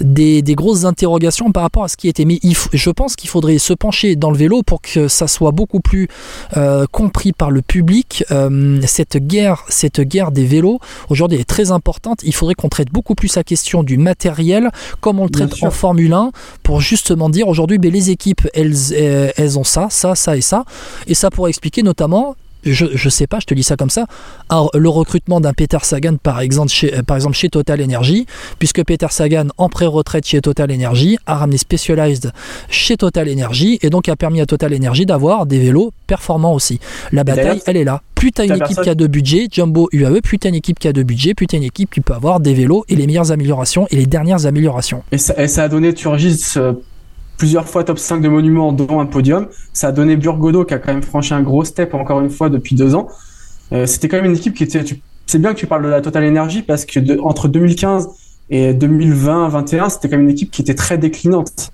des, des grosses interrogations par rapport à ce qui était. Mais il faut- je pense qu'il faudrait se pencher dans le vélo pour que ça soit beaucoup plus euh, compris par le public. Euh, cette guerre, cette guerre des vélos aujourd'hui est très importante. Il faudrait qu'on traite beaucoup plus la question du matériel, comme on le traite en Formule 1, pour justement dire aujourd'hui, ben, les équipes, elles, euh, elles ont ça, ça, ça et ça, et ça pourrait expliquer notamment. Je, sais pas, je te dis ça comme ça. le recrutement d'un Peter Sagan, par exemple, chez, euh, par exemple chez Total Energy, puisque Peter Sagan, en pré-retraite chez Total Energy, a ramené Specialized chez Total Energy et donc a permis à Total Energy d'avoir des vélos performants aussi. La bataille, elle est là. Plus t'as une équipe personne- qui a de budget, Jumbo UAE, plus t'as une équipe qui a de budget, plus t'as une équipe qui peut avoir des vélos et les meilleures améliorations et les dernières améliorations. Et ça, et ça a donné Turgis plusieurs fois top 5 de monuments, dont un podium. Ça a donné Burgodo qui a quand même franchi un gros step encore une fois depuis deux ans. Euh, C'était quand même une équipe qui était. C'est bien que tu parles de la Total Energy parce que de- entre 2015 et 2020-21, c'était quand même une équipe qui était très déclinante.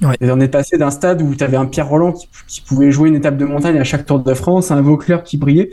Ouais. Et on est passé d'un stade où tu avais un Pierre Roland qui, qui pouvait jouer une étape de montagne à chaque Tour de France, un Vauclair qui brillait,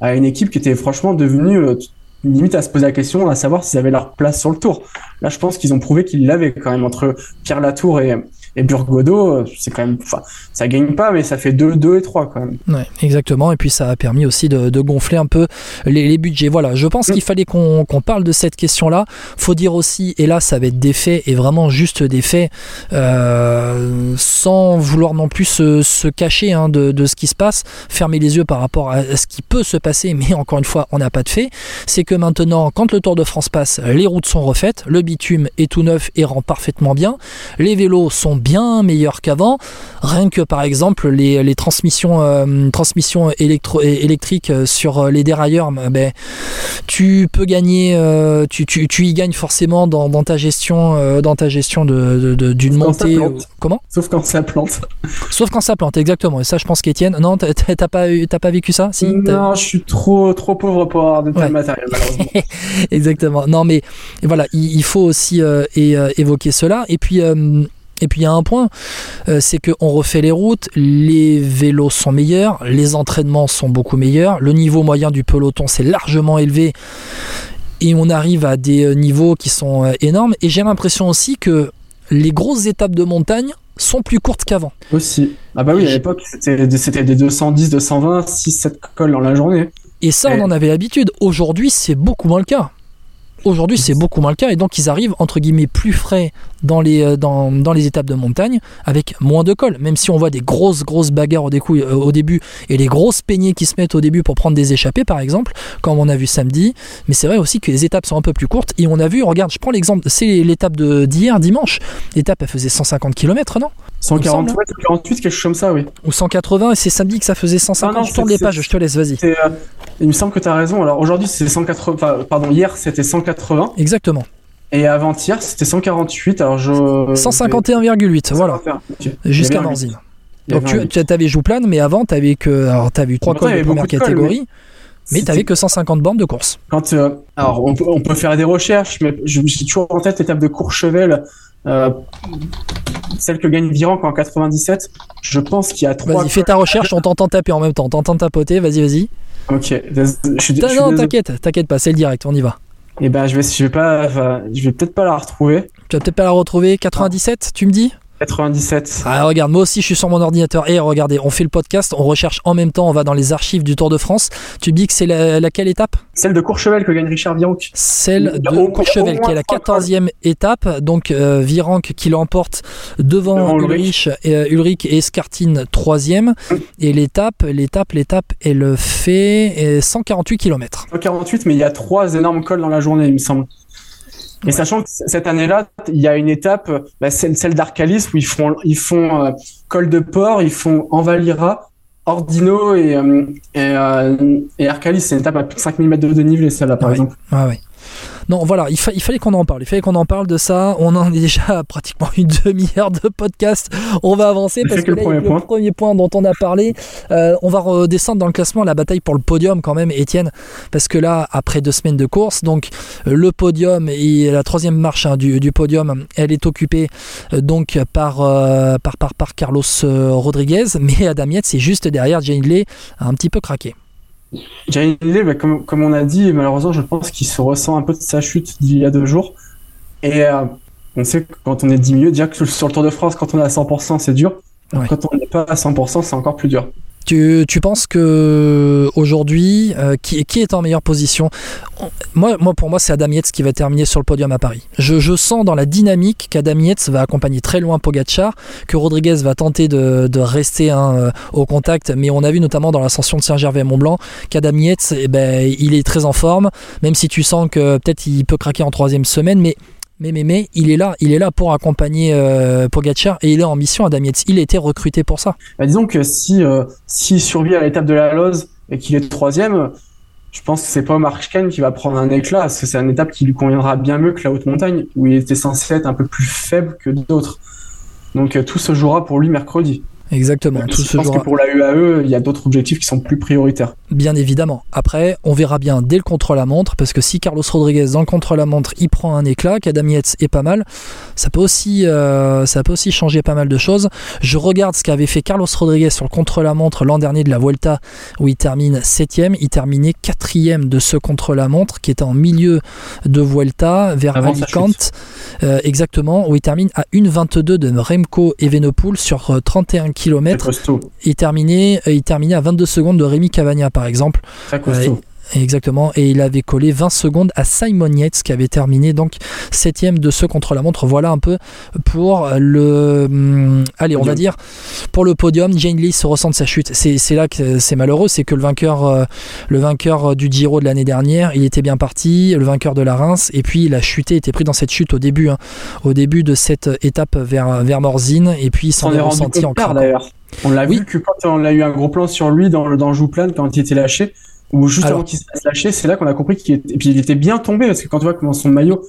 à une équipe qui était franchement devenue euh, limite à se poser la question à savoir s'ils avaient leur place sur le tour. Là, je pense qu'ils ont prouvé qu'ils l'avaient quand même entre Pierre Latour et, et Burgodo. euh, C'est quand même, enfin, ça gagne pas, mais ça fait 2, 2 et 3 quand même. Ouais, exactement. Et puis ça a permis aussi de, de gonfler un peu les, les budgets. Voilà, je pense Mm. qu'il fallait qu'on parle de cette question-là. Faut dire aussi, et là ça va être des faits, et vraiment juste des faits, euh, sans vouloir non plus se, se cacher hein, de, de ce qui se passe, fermer les yeux par rapport à ce qui peut se passer, mais encore une fois, on n'a pas de fait. C'est que maintenant, quand le Tour de France passe, les routes sont refaites, le bitume est tout neuf et rend parfaitement bien, les vélos sont bien meilleurs qu'avant. Rien que par exemple les, les transmissions, euh, transmissions électro, électriques euh, sur euh, les dérailleurs, ben, tu peux gagner, euh, tu, tu, tu y gagnes forcément dans, dans ta gestion, euh, dans ta gestion de, d'une montée. comment? Sauf quand ça plante. Sauf quand ça plante, exactement. Et ça, je pense qu'Étienne, non, t'as- pas, t'as pas vécu ça Si? Non, je suis trop, trop pauvre pour avoir de tel Ouais. matériel, malheureusement. Exactement. Non, mais voilà, il, il faut aussi évoquer cela. Et puis, et puis il y a un point, euh, c'est qu'on refait les routes, les vélos sont meilleurs, les entraînements sont beaucoup meilleurs, le niveau moyen du peloton s'est largement élevé et on arrive à des euh, niveaux qui sont euh, énormes. Et j'ai l'impression aussi que les grosses étapes de montagne sont plus courtes qu'avant. Aussi. Ah bah oui, à l'époque, c'était des, c'était des 210, 220, 6, 7 cols dans la journée. Et ça, on en avait l'habitude. Aujourd'hui, c'est beaucoup moins le cas. Aujourd'hui, c'est beaucoup moins le cas. Et donc, ils arrivent, entre guillemets, plus frais dans les, euh, étapes de montagne avec moins de cols. Même si on voit des grosses, grosses bagarres au, euh, au début et les grosses peignées qui se mettent au début pour prendre des échappées, par exemple, comme on a vu samedi. Mais c'est vrai aussi que les étapes sont un peu plus courtes. Et on a vu, regarde, je prends l'exemple, c'est l'étape d'hier, dimanche. L'étape, elle faisait 150 km, non? 140, semble. ouais, 148, quelque chose comme ça, oui. Ou 180, et c'est samedi que ça faisait 150. Ah non, je tourne les pages, je te laisse, vas-y. Euh, il me semble que tu as raison. Alors aujourd'hui, c'est 180, enfin, pardon, hier, c'était 180. Exactement. Et avant-hier, c'était 148. Alors je. 151,8, voilà. Jusqu'à y Donc tu, tu avais Jouplane, mais avant t'avais que alors t'avais eu trois Pourtant, cols il y de première catégorie, mais t'avais que 150 bornes de course. Quand, euh, alors, on peut, on peut faire des recherches, mais je- j'ai toujours en tête l'étape de Courchevel Euh, celle que gagne Virenque en 97, je pense qu'il y a trois. Vas-y, fais ta recherche, on t'entend taper en même temps, on t'entend tapoter, vas-y, vas-y. Ok, je suis, Non, t'inquiète, t'inquiète pas, c'est le direct, on y va. Eh ben, je vais, je vais pas, je vais peut-être pas la retrouver. Tu vas peut-être pas la retrouver. 97, tu me dis? 97. Ah, regarde, moi aussi je suis sur mon ordinateur. Et regardez, on fait le podcast, on recherche en même temps, on va dans les archives du Tour de France. Tu me dis que c'est la- laquelle étape? Celle de Courchevel que gagne Richard Virenque. Celle de au- Courchevel, au qui est la moins 14e étape. Donc euh, Virenque qui l'emporte devant, Devant Ulrich, et, euh, Ulrich et Escartine 3e. Et l'étape, l'étape, l'étape, elle fait euh, 148 km. 148, mais il y a trois énormes cols dans la journée, il me semble. Et sachant que cette année-là, il y a une étape, bah, celle, celle d'Arcalis, où ils font, ils font euh, col de port, ils font Envalira, Ordino et, euh, et, euh, et Arcalis. C'est une étape à plus de 5000 mètres de dénivelé, celle-là, par Ouais. exemple. Ah ouais. Non, voilà, il, fa- il fallait qu'on en parle. Il fallait qu'on en parle de ça. On en est déjà à pratiquement une demi-heure de podcast. On va avancer parce que le là, premier avec point. le premier point dont on a parlé, euh, on va redescendre dans le classement la bataille pour le podium quand même, Étienne, parce que là, après deux semaines de course, donc euh, le podium et la troisième marche hein, du, du podium, elle est occupée euh, donc par, euh, par, par, par Carlos Rodriguez, mais Adam Yates est juste derrière. Jane Lee a un petit peu craqué. Jane Lee, comme, comme on a dit, malheureusement, je pense qu'il se ressent un peu de sa chute d'il y a deux jours. Et euh, on sait que quand on est diminué, déjà que sur le Tour de France, quand on est à 100%, c'est dur. Ouais. Quand on n'est pas à 100%, c'est encore plus dur. Tu, tu penses que aujourd'hui, euh, qui, qui est en meilleure position On- moi, moi, pour moi, c'est Adam Yates qui va terminer sur le podium à Paris. Je, je sens dans la dynamique qu'Adam Yates va accompagner très loin Pogacar, que Rodriguez va tenter de, de rester hein, euh, au contact, mais on a vu notamment dans l'ascension de Saint-Gervais-Mont-Blanc qu'Adam Yates, eh ben, il est très en forme, même si tu sens que peut-être il peut craquer en troisième semaine, mais mais, mais, mais, il est là, il est là pour accompagner euh, Pogacar et il est en mission Adam Yates. Il a été recruté pour ça. Bah, disons que si euh, s'il survit à l'étape de la Loze et qu'il est troisième, je pense que c'est pas Mark Ken qui va prendre un éclat, parce que c'est une étape qui lui conviendra bien mieux que la haute montagne, où il était censé être un peu plus faible que d'autres. Donc euh, tout se jouera pour lui mercredi. Exactement. Tout je pense que pour la UAE, il y a d'autres objectifs qui sont plus prioritaires. Bien évidemment. Après, on verra bien dès le contre-la-montre, parce que si Carlos Rodriguez dans le contre-la-montre, il prend un éclat, qu'Adam Yates est pas mal, ça peut aussi, euh, ça peut aussi changer pas mal de choses. Je regarde ce qu'avait fait Carlos Rodriguez sur le contre-la-montre l'an dernier de la Vuelta, où il termine septième, il terminait quatrième de ce contre-la-montre, qui était en milieu de Vuelta, vers Avant Alicante, euh, exactement, où il termine à 1,22 de Remco Evenepoel sur euh, 31 Très km. Il terminait, euh, il terminait à 22 secondes de Rémi Cavagna, par exemple. Très costaud. Exactement, et il avait collé 20 secondes à Simon Yates qui avait terminé donc septième de ce contre-la-montre. Voilà un peu pour le, hum, allez, on va Podium. dire pour le podium. Jane Lee se ressent de sa chute. C'est là que c'est malheureux, c'est que le vainqueur, euh, le vainqueur du Giro de l'année dernière, il était bien parti, le vainqueur de la Reims, et puis il a chuté, était pris dans cette chute au début, hein, au début de cette étape vers vers Morzine, et puis il s'en est ressenti en. On l'a Oui. vu que quand on a eu un gros plan sur lui dans, le- dans Jouplane, quand il était lâché, ou juste Alors. avant qu'il se fasse lâcher, c'est là qu'on a compris qu'il était, et puis il était bien tombé, parce que quand tu vois comment son maillot,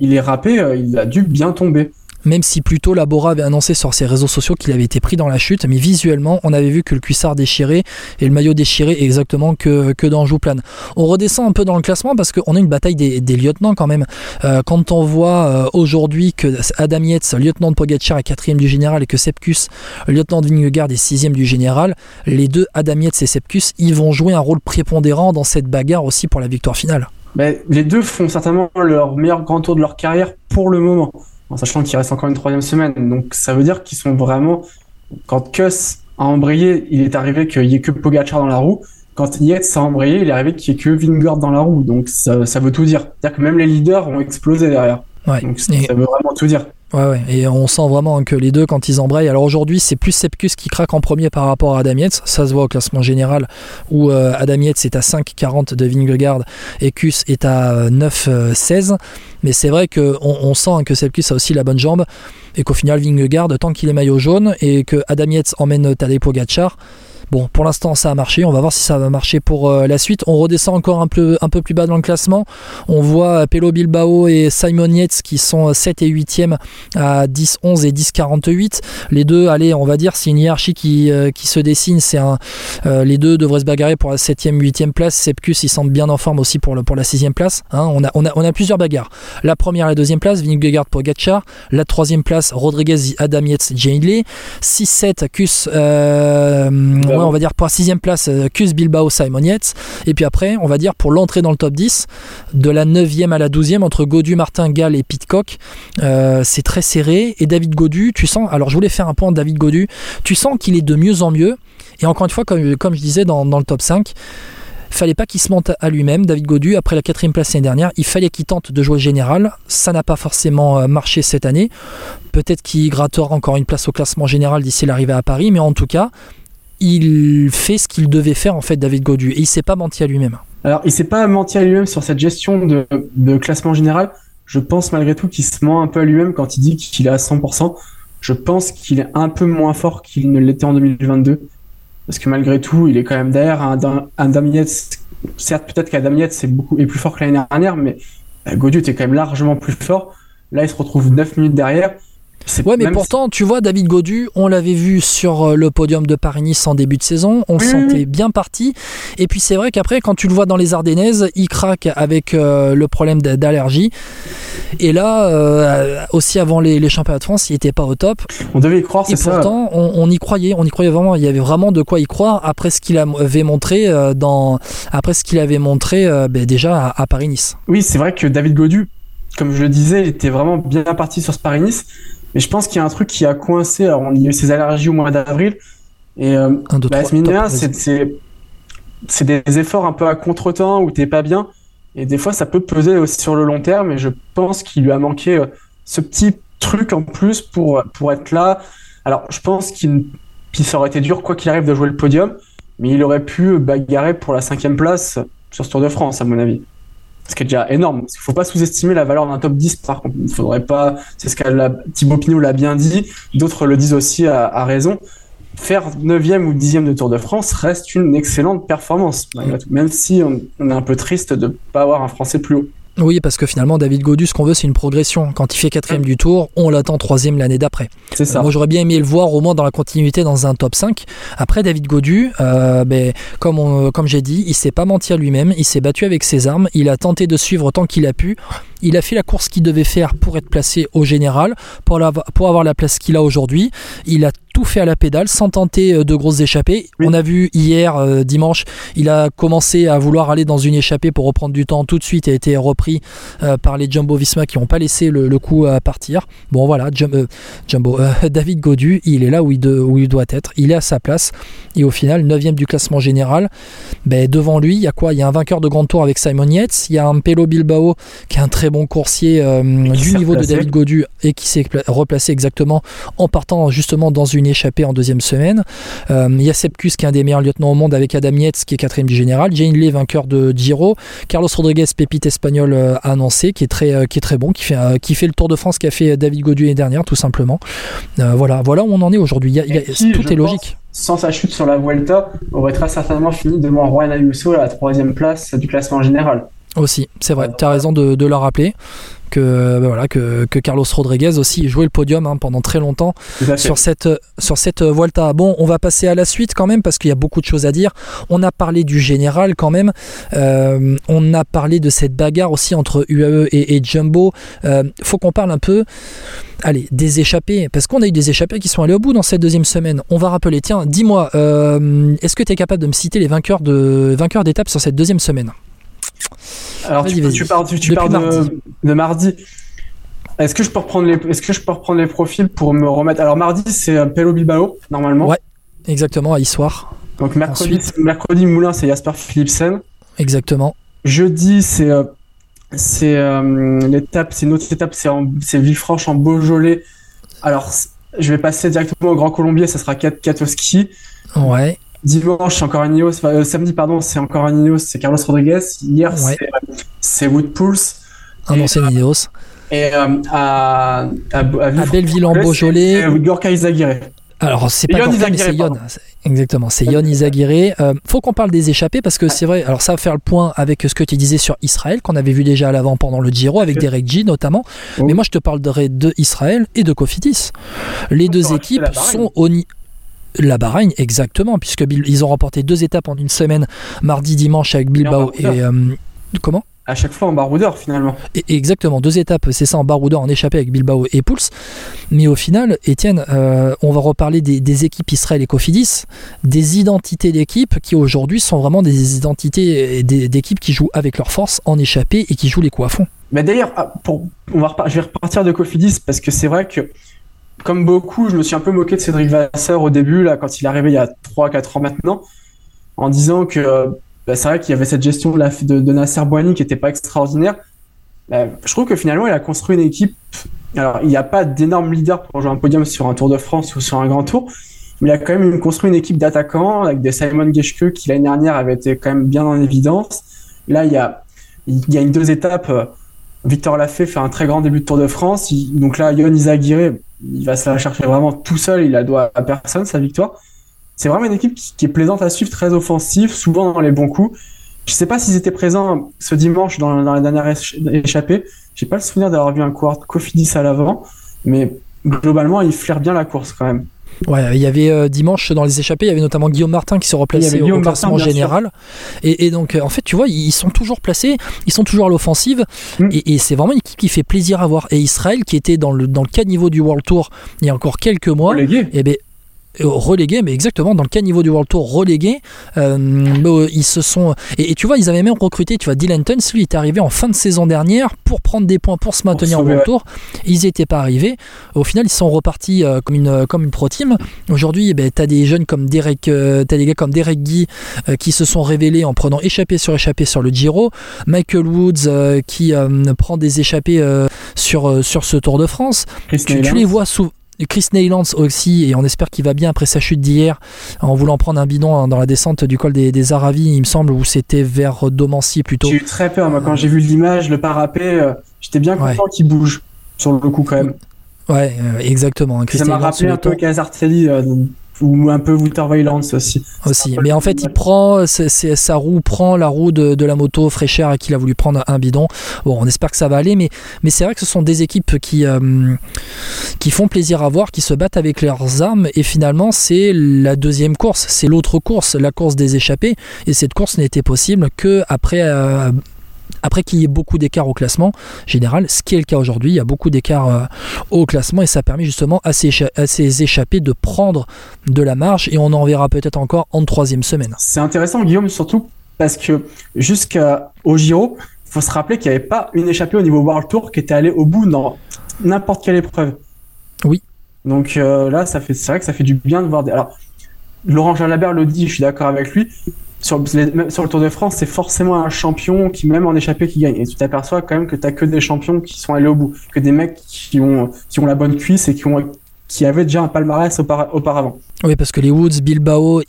il est râpé, euh, il a dû bien tomber. Même si plutôt Labora avait annoncé sur ses réseaux sociaux qu'il avait été pris dans la chute, mais visuellement, on avait vu que le cuissard déchiré et le maillot déchiré exactement que, que dans Jouplane. On redescend un peu dans le classement parce qu'on a une bataille des, lieutenants quand même. Euh, quand on voit euh, aujourd'hui que Adam Yates, lieutenant de Pogacar, est quatrième du général et que Sepkus, lieutenant de Vingegaard, est sixième du général, les deux, Adam et Sepkus, ils vont jouer un rôle prépondérant dans cette bagarre aussi pour la victoire finale. Mais les deux font certainement leur meilleur grand tour de leur carrière pour le moment, en sachant qu'il reste encore une troisième semaine. Donc ça veut dire qu'ils sont vraiment. Quand Kuss a embrayé, il est arrivé qu'il y ait que Pogacar dans la roue. Quand Yates a embrayé, il est arrivé qu'il y ait que Vingegaard dans la roue. Donc ça, ça veut tout dire. C'est-à-dire que même les leaders ont explosé derrière. Ouais. Donc ça, Et- ça veut vraiment tout dire. Ouais, et on sent vraiment que les deux, quand ils embrayent, alors aujourd'hui, c'est plus Sepkus qui craque en premier par rapport à Adam ça se voit au classement général, où euh, Adam est à 5,40 de Vingegaard et Kus est à euh, 9,16, mais c'est vrai qu'on on sent que Sepkus a aussi la bonne jambe, et qu'au final, Vingegaard, tant qu'il est maillot jaune, et que Adam Yates emmène Tadej Pogacar, Bon, pour l'instant, ça a marché. On va voir si ça va marcher pour euh, la suite. On redescend encore un peu, plus bas dans le classement. On voit Pelo Bilbao et Simon Yates qui sont 7 et 8e à 10, 11 et 10, 48. Les deux, allez, on va dire, c'est une hiérarchie qui, euh, se dessine. C'est un, euh, les deux devraient se bagarrer pour la 7e, 8e place. Sepkus, il semble bien en forme aussi pour, la 6e place. Hein. on, a, plusieurs bagarres. La première et la deuxième place, Vingegaard pour Gatchar. La troisième place, Rodriguez, Adam Yates, Jane Lee. 6-7, Kus, euh, ouais, on va dire pour la sixième place, Kus Bilbao, Simon Yates. Et puis après, on va dire pour l'entrée dans le top 10, de la 9e à la 12e, entre Godu, Martin, Gall et Pitcock, euh, c'est très serré. Et David Godu, tu sens, alors je voulais faire un point de David Godu, tu sens qu'il est de mieux en mieux. Et encore une fois, comme, comme je disais dans, dans le top 5, fallait pas qu'il se monte à lui-même, David Godu, après la quatrième place l'année dernière, il fallait qu'il tente de jouer général. Ça n'a pas forcément euh, marché cette année. Peut-être qu'il grattera encore une place au classement général d'ici l'arrivée à Paris, mais en tout cas, il fait ce qu'il devait faire en fait, David Godu, et il s'est pas menti à lui-même. Alors, il s'est pas menti à lui-même sur cette gestion de, classement général. Je pense malgré tout qu'il se ment un peu à lui-même quand il dit qu'il est à 100%. Je pense qu'il est un peu moins fort qu'il ne l'était en 2022. Parce que malgré tout, il est quand même derrière un, un. Certes, peut-être qu'Adamiet c'est beaucoup est plus fort que l'année dernière, mais bah, Godu était quand même largement plus fort. Là, il se retrouve 9 minutes derrière. Ouais, mais pourtant, tu vois, David Godu, on l'avait vu sur euh, le podium de Paris-Nice en début de saison, on Oui, sentait bien parti. Et puis c'est vrai qu'après, quand tu le vois dans les Ardennaises, il craque avec euh, le problème d'allergie. Et là, euh, aussi avant les, les championnats de France, il était pas au top. On devait y croire, Et c'est ça. pourtant, on, on y croyait, on y croyait vraiment. Il y avait vraiment de quoi y croire après ce qu'il avait montré dans, après ce qu'il avait montré ben, déjà à, à Paris-Nice. Oui, c'est vrai que David Godu, comme je le disais, il était vraiment bien parti sur ce Paris-Nice. Mais je pense qu'il y a un truc qui a coincé. Alors, il y a eu ses allergies au mois d'avril. Et euh, Un, deux, bah, trois, c'est- des efforts un peu à contre-temps où t'es pas bien. Et des fois, ça peut peser aussi sur le long terme. Et je pense qu'il lui a manqué euh, ce petit truc en plus pour, pour être là. Alors, je pense qu'il ça aurait été dur, quoi qu'il arrive, de jouer le podium. Mais il aurait pu bagarrer pour la cinquième place sur ce Tour de France, à mon avis. Ce qui est déjà énorme. Parce qu'il faut pas sous-estimer la valeur d'un top 10, par contre. Il faudrait pas, c'est ce que Thibaut Pinot l'a bien dit. D'autres le disent aussi à, raison. Faire 9e ou 10e de Tour de France reste une excellente performance, malgré tout. Même si on, est un peu triste de pas avoir un Français plus haut. Oui, parce que finalement, David Godu, ce qu'on veut, c'est une progression. Quand il fait quatrième du tour, on l'attend troisième l'année d'après. C'est ça. Moi, j'aurais bien aimé le voir au moins dans la continuité dans un top 5. Après, David Godu, euh, ben, comme, on- comme j'ai dit, il s'est pas menti à lui-même. Il s'est battu avec ses armes. Il a tenté de suivre tant qu'il a pu. Il a fait la course qu'il devait faire pour être placé au général, pour, pour avoir la place qu'il a aujourd'hui. Il a tout fait à la pédale sans tenter euh, de grosses échappées. Oui. On a vu hier, euh, dimanche, il a commencé à vouloir aller dans une échappée pour reprendre du temps tout de suite et a été repris euh, par les Jumbo Visma qui n'ont pas laissé le, le coup à partir. Bon voilà, Jum- euh, Jumbo, David Godu, il est là où il, de- où il doit être, il est à sa place et au final 9 du classement général. Ben, devant lui, il y a quoi? Il y a un vainqueur de grand tour avec Simon Yates, il y a un Pelo Bilbao qui est un très bon coursier du niveau de. David Godu et qui s'est pla- replacé exactement en partant justement dans une échappée en deuxième semaine. Euh, Sepkus qui est un des meilleurs lieutenants au monde avec Adam Yates qui est quatrième du général, Jane Lee vainqueur de Giro, Carlos Rodriguez pépite espagnol euh, annoncé qui est très euh, qui est très bon, qui fait euh, qui fait le Tour de France qu'a fait David Godu l'année dernière tout simplement. Euh, voilà voilà où on en est aujourd'hui. Tout est pense, logique. Sans sa chute sur la Vuelta, aurait très certainement fini devant Juan Ayuso à la troisième place du classement général. Aussi, c'est vrai. Tu as raison de, de le rappeler que ben voilà que, que Carlos Rodriguez aussi jouait le podium hein, pendant très longtemps sur cette sur cette Volta. Bon, on va passer à la suite quand même parce qu'il y a beaucoup de choses à dire. On a parlé du général quand même. Euh, on a parlé de cette bagarre aussi entre UAE et, et Jumbo. Euh, faut qu'on parle un peu. Allez, des échappés, parce qu'on a eu des échappés qui sont allés au bout dans cette deuxième semaine. On va rappeler, tiens, dis-moi, euh, est-ce que tu es capable de me citer les vainqueurs de vainqueurs d'étape sur cette deuxième semaine? Alors tu, tu pars de mardi. mardi. De mardi. Est-ce que je peux reprendre les, est-ce que je peux reprendre les profils pour me remettre? Alors mardi c'est euh, Pelo Bilbao normalement. Ouais. Exactement, à Issoire. Donc mercredi, Ensuite. mercredi Moulin c'est Jasper Philipsen. Exactement. Jeudi c'est euh, c'est euh, l'étape, c'est une autre étape, c'est en- c'est Villefranche en Beaujolais. Alors je vais passer directement au Grand Colombier, ça sera Kat Katoski. Ouais. Dimanche c'est encore un Ineos, enfin, euh, samedi pardon c'est encore un Ineos, c'est Carlos Rodriguez. Hier Ouais. c'est euh, Wood Pulse. Un Et, ancien Ineos. Et euh, à, à, à, À Belleville en Beaujolais. euh, Gorka Izagirre. Alors, c'est pas Yon Gorka, mais c'est Yon. Exactement, c'est Yon Izagirre. Euh, faut qu'on parle des échappés parce que c'est vrai. Alors, ça va faire le point avec ce que tu disais sur Israël, qu'on avait vu déjà à l'avant pendant le Giro, avec. Derek G notamment. Oh. Mais moi, je te parlerai de Israël et de Cofidis. Les deux équipes sont au ni- La Bahreïn, exactement, puisque ils ont remporté deux étapes en une semaine, mardi, dimanche avec Bilbao et. euh, comment? À chaque fois en baroudeur finalement. Et- Exactement, deux étapes, c'est ça en baroudeur, en échappé avec Bilbao et Pouls. Mais au final, Étienne, euh, on va reparler des, des équipes Israël et Cofidis, des identités d'équipes qui aujourd'hui sont vraiment des identités des- d'équipes qui jouent avec leur force en échappé et qui jouent les coups à fond. Mais d'ailleurs, ah, pour, on va repar- je vais repartir de Cofidis parce que c'est vrai que, comme beaucoup, je me suis un peu moqué de Cédric Vasseur au début, là, quand il est arrivé il y a 3-4 ans maintenant, en disant que euh, bah, c'est vrai qu'il y avait cette gestion de, Nasser Boigny qui n'était pas extraordinaire. Bah, je trouve que finalement, il a construit une équipe. Alors, il n'y a pas d'énorme leader pour jouer un podium sur un Tour de France ou sur un grand tour, mais il a quand même construit une équipe d'attaquants avec des Simon Geschke qui l'année dernière avait été quand même bien en évidence. Là, il y a, il une deux étapes. Victor Lafay fait un très grand début de Tour de France. Il- donc là, Yon Izagirre, il va se la chercher vraiment tout seul. Il la doit à personne, sa victoire. C'est vraiment une équipe qui, est plaisante à suivre, très offensive, souvent dans les bons coups. Je sais pas s'ils étaient présents ce dimanche dans, la dernière éch- échappée. J'ai pas le souvenir d'avoir vu un coureur Cofidis à l'avant, mais globalement, il flaire bien la course quand même. Ouais, il y avait euh, dimanche dans les échappés, il y avait notamment Guillaume Martin qui se replaçait au classement Martin, général. Et, et donc, euh, en fait, tu vois, ils sont toujours placés, ils sont toujours à l'offensive. Mm. Et, et c'est vraiment une équipe qui fait plaisir à voir. Et Israël, qui était dans le, dans le caniveau du World Tour il y a encore quelques mois, et ben euh, relégués, mais exactement dans le caniveau du World Tour relégués, euh, bah, ils se sont et, et tu vois ils avaient même recruté, tu vois Dylan Tuns, lui est arrivé en fin de saison dernière pour prendre des points pour se maintenir en World ouais. Tour. Ils n'y étaient pas arrivés. Au final ils sont repartis euh, comme une comme une pro team. Aujourd'hui, eh ben t'as des jeunes comme Derek, euh, des gars comme Derek Guy euh, qui se sont révélés en prenant échappé sur échappé sur le Giro. Michael Woods euh, qui euh, prend des échappées euh, sur euh, sur ce Tour de France tu, tu les vois souvent. Chris Neylands aussi, et on espère qu'il va bien après sa chute d'hier, en voulant prendre un bidon hein, dans la descente du col des, des Aravis, il me semble, où c'était vers Domancy plutôt. J'ai eu très peur, moi, quand j'ai vu l'image, le parapet, euh, j'étais bien Ouais. content qu'il bouge sur le coup quand même. Ouais, euh, exactement. hein, Chris Ça m'a rappelé un peu Casartelli euh, ou un peu Wouter Weilands aussi. aussi. Mais en fait, il prend, c'est- c'est- sa roue prend la roue de, de la moto fraîcheur et qu'il a voulu prendre un bidon. Bon, on espère que ça va aller, mais, mais c'est vrai que ce sont des équipes qui, euh, qui font plaisir à voir, qui se battent avec leurs armes, et finalement, c'est la deuxième course, c'est l'autre course, la course des échappés, et cette course n'était possible que après. euh, après qu'il y ait beaucoup d'écart au classement général, ce qui est le cas aujourd'hui, il y a beaucoup d'écart euh, au classement et ça permet justement à ces, à ces échappés de prendre de la marge et on en verra peut-être encore en troisième semaine. C'est intéressant, Guillaume, surtout parce que jusqu'au Giro, il faut se rappeler qu'il n'y avait pas une échappée au niveau World Tour qui était allée au bout dans n'importe quelle épreuve. Oui. Donc euh, là, ça fait, c'est vrai que ça fait du bien de voir. Des... Alors, Laurent Jalabert le dit, je suis d'accord avec lui. Sur, les- même sur le Tour de France, c'est forcément un champion qui, même en échappée, qui gagne. Et tu t'aperçois quand même que t'as que des champions qui sont allés au bout, que des mecs qui ont, qui ont la bonne cuisse et qui ont, qui avaient déjà un palmarès aupara- auparavant. Oui, parce que les Woods, Bilbao,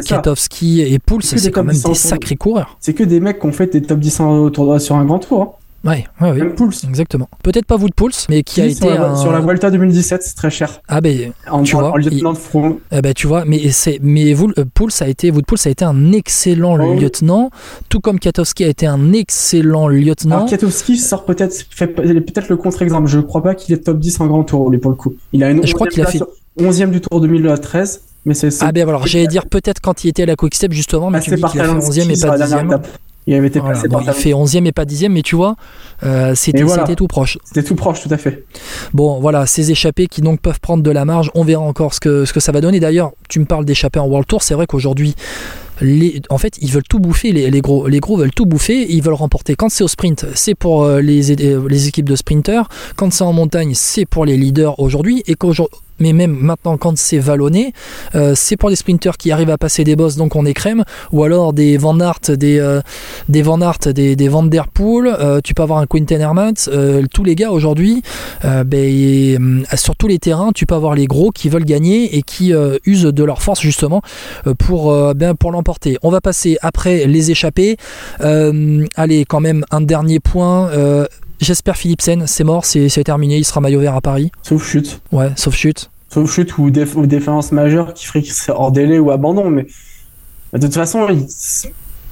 ça. Katowski et Pouls, C'est quand même 10 des sacrés coureurs. C'est que des mecs qui ont fait des top 10 en- au tour- sur un grand tour. Hein. Ouais, ouais, oui. Même Pouls. Exactement. Peut-être pas vous de Pouls, mais qui a été sur, la, un... sur la Vuelta 2017, c'est très cher. Ah ben, En, Tu en- vois, en lieutenant de front. eh ben, tu vois, mais c'est, mais vous, euh, Pouls a été, vous de Pouls a été un excellent Oh lieutenant, tout comme Katowski a été un excellent lieutenant. Alors Kiatowski sort peut-être fait peut-être le contre-exemple. Je crois pas qu'il est top 10 en grand tour, lui, pour le coup. Il a une Je crois 11e qu'il a fait- sur- 11e du tour 2013, mais c'est Ah ben alors, j'allais dire peut-être quand il était à la Quick Step justement, mais tu passé dis qu'il a fait Talanski 11e et pas la dernière 10e. Il avait été Voilà, passé bon, il fait 11e et pas 10e, mais tu vois, euh, c'était voilà. tout proche. C'était tout proche, tout à fait. Bon, voilà, ces échappés qui donc peuvent prendre de la marge, on verra encore ce que, ce que ça va donner. D'ailleurs, tu me parles d'échappés en World Tour, c'est vrai qu'aujourd'hui, les, en fait, ils veulent tout bouffer, les, les gros, les gros veulent tout bouffer, ils veulent remporter. Quand c'est au sprint, c'est pour euh, les, les équipes de sprinters, quand c'est en montagne, c'est pour les leaders aujourd'hui, et qu'aujourd'hui mais même maintenant quand c'est vallonné, euh, c'est pour des sprinters qui arrivent à passer des bosses donc on est crème, ou alors des Van Aert, des, euh, Van Aert, des, Van Der Poel, euh, tu peux avoir un Quinten Hermans, tous les gars aujourd'hui, ben, sur tous les terrains, tu peux avoir les gros qui veulent gagner et qui usent de leur force justement pour, ben, pour l'emporter. On va passer après les échappés. Allez, quand même un dernier point. Euh, J'espère Philipsen, c'est mort, c'est terminé, il sera maillot vert à Paris. Sauf chute. Ouais, sauf chute. sauf chute ou, déf ou défense majeure qui ferait qu'il serait hors délai ou abandon. Mais de toute façon, il,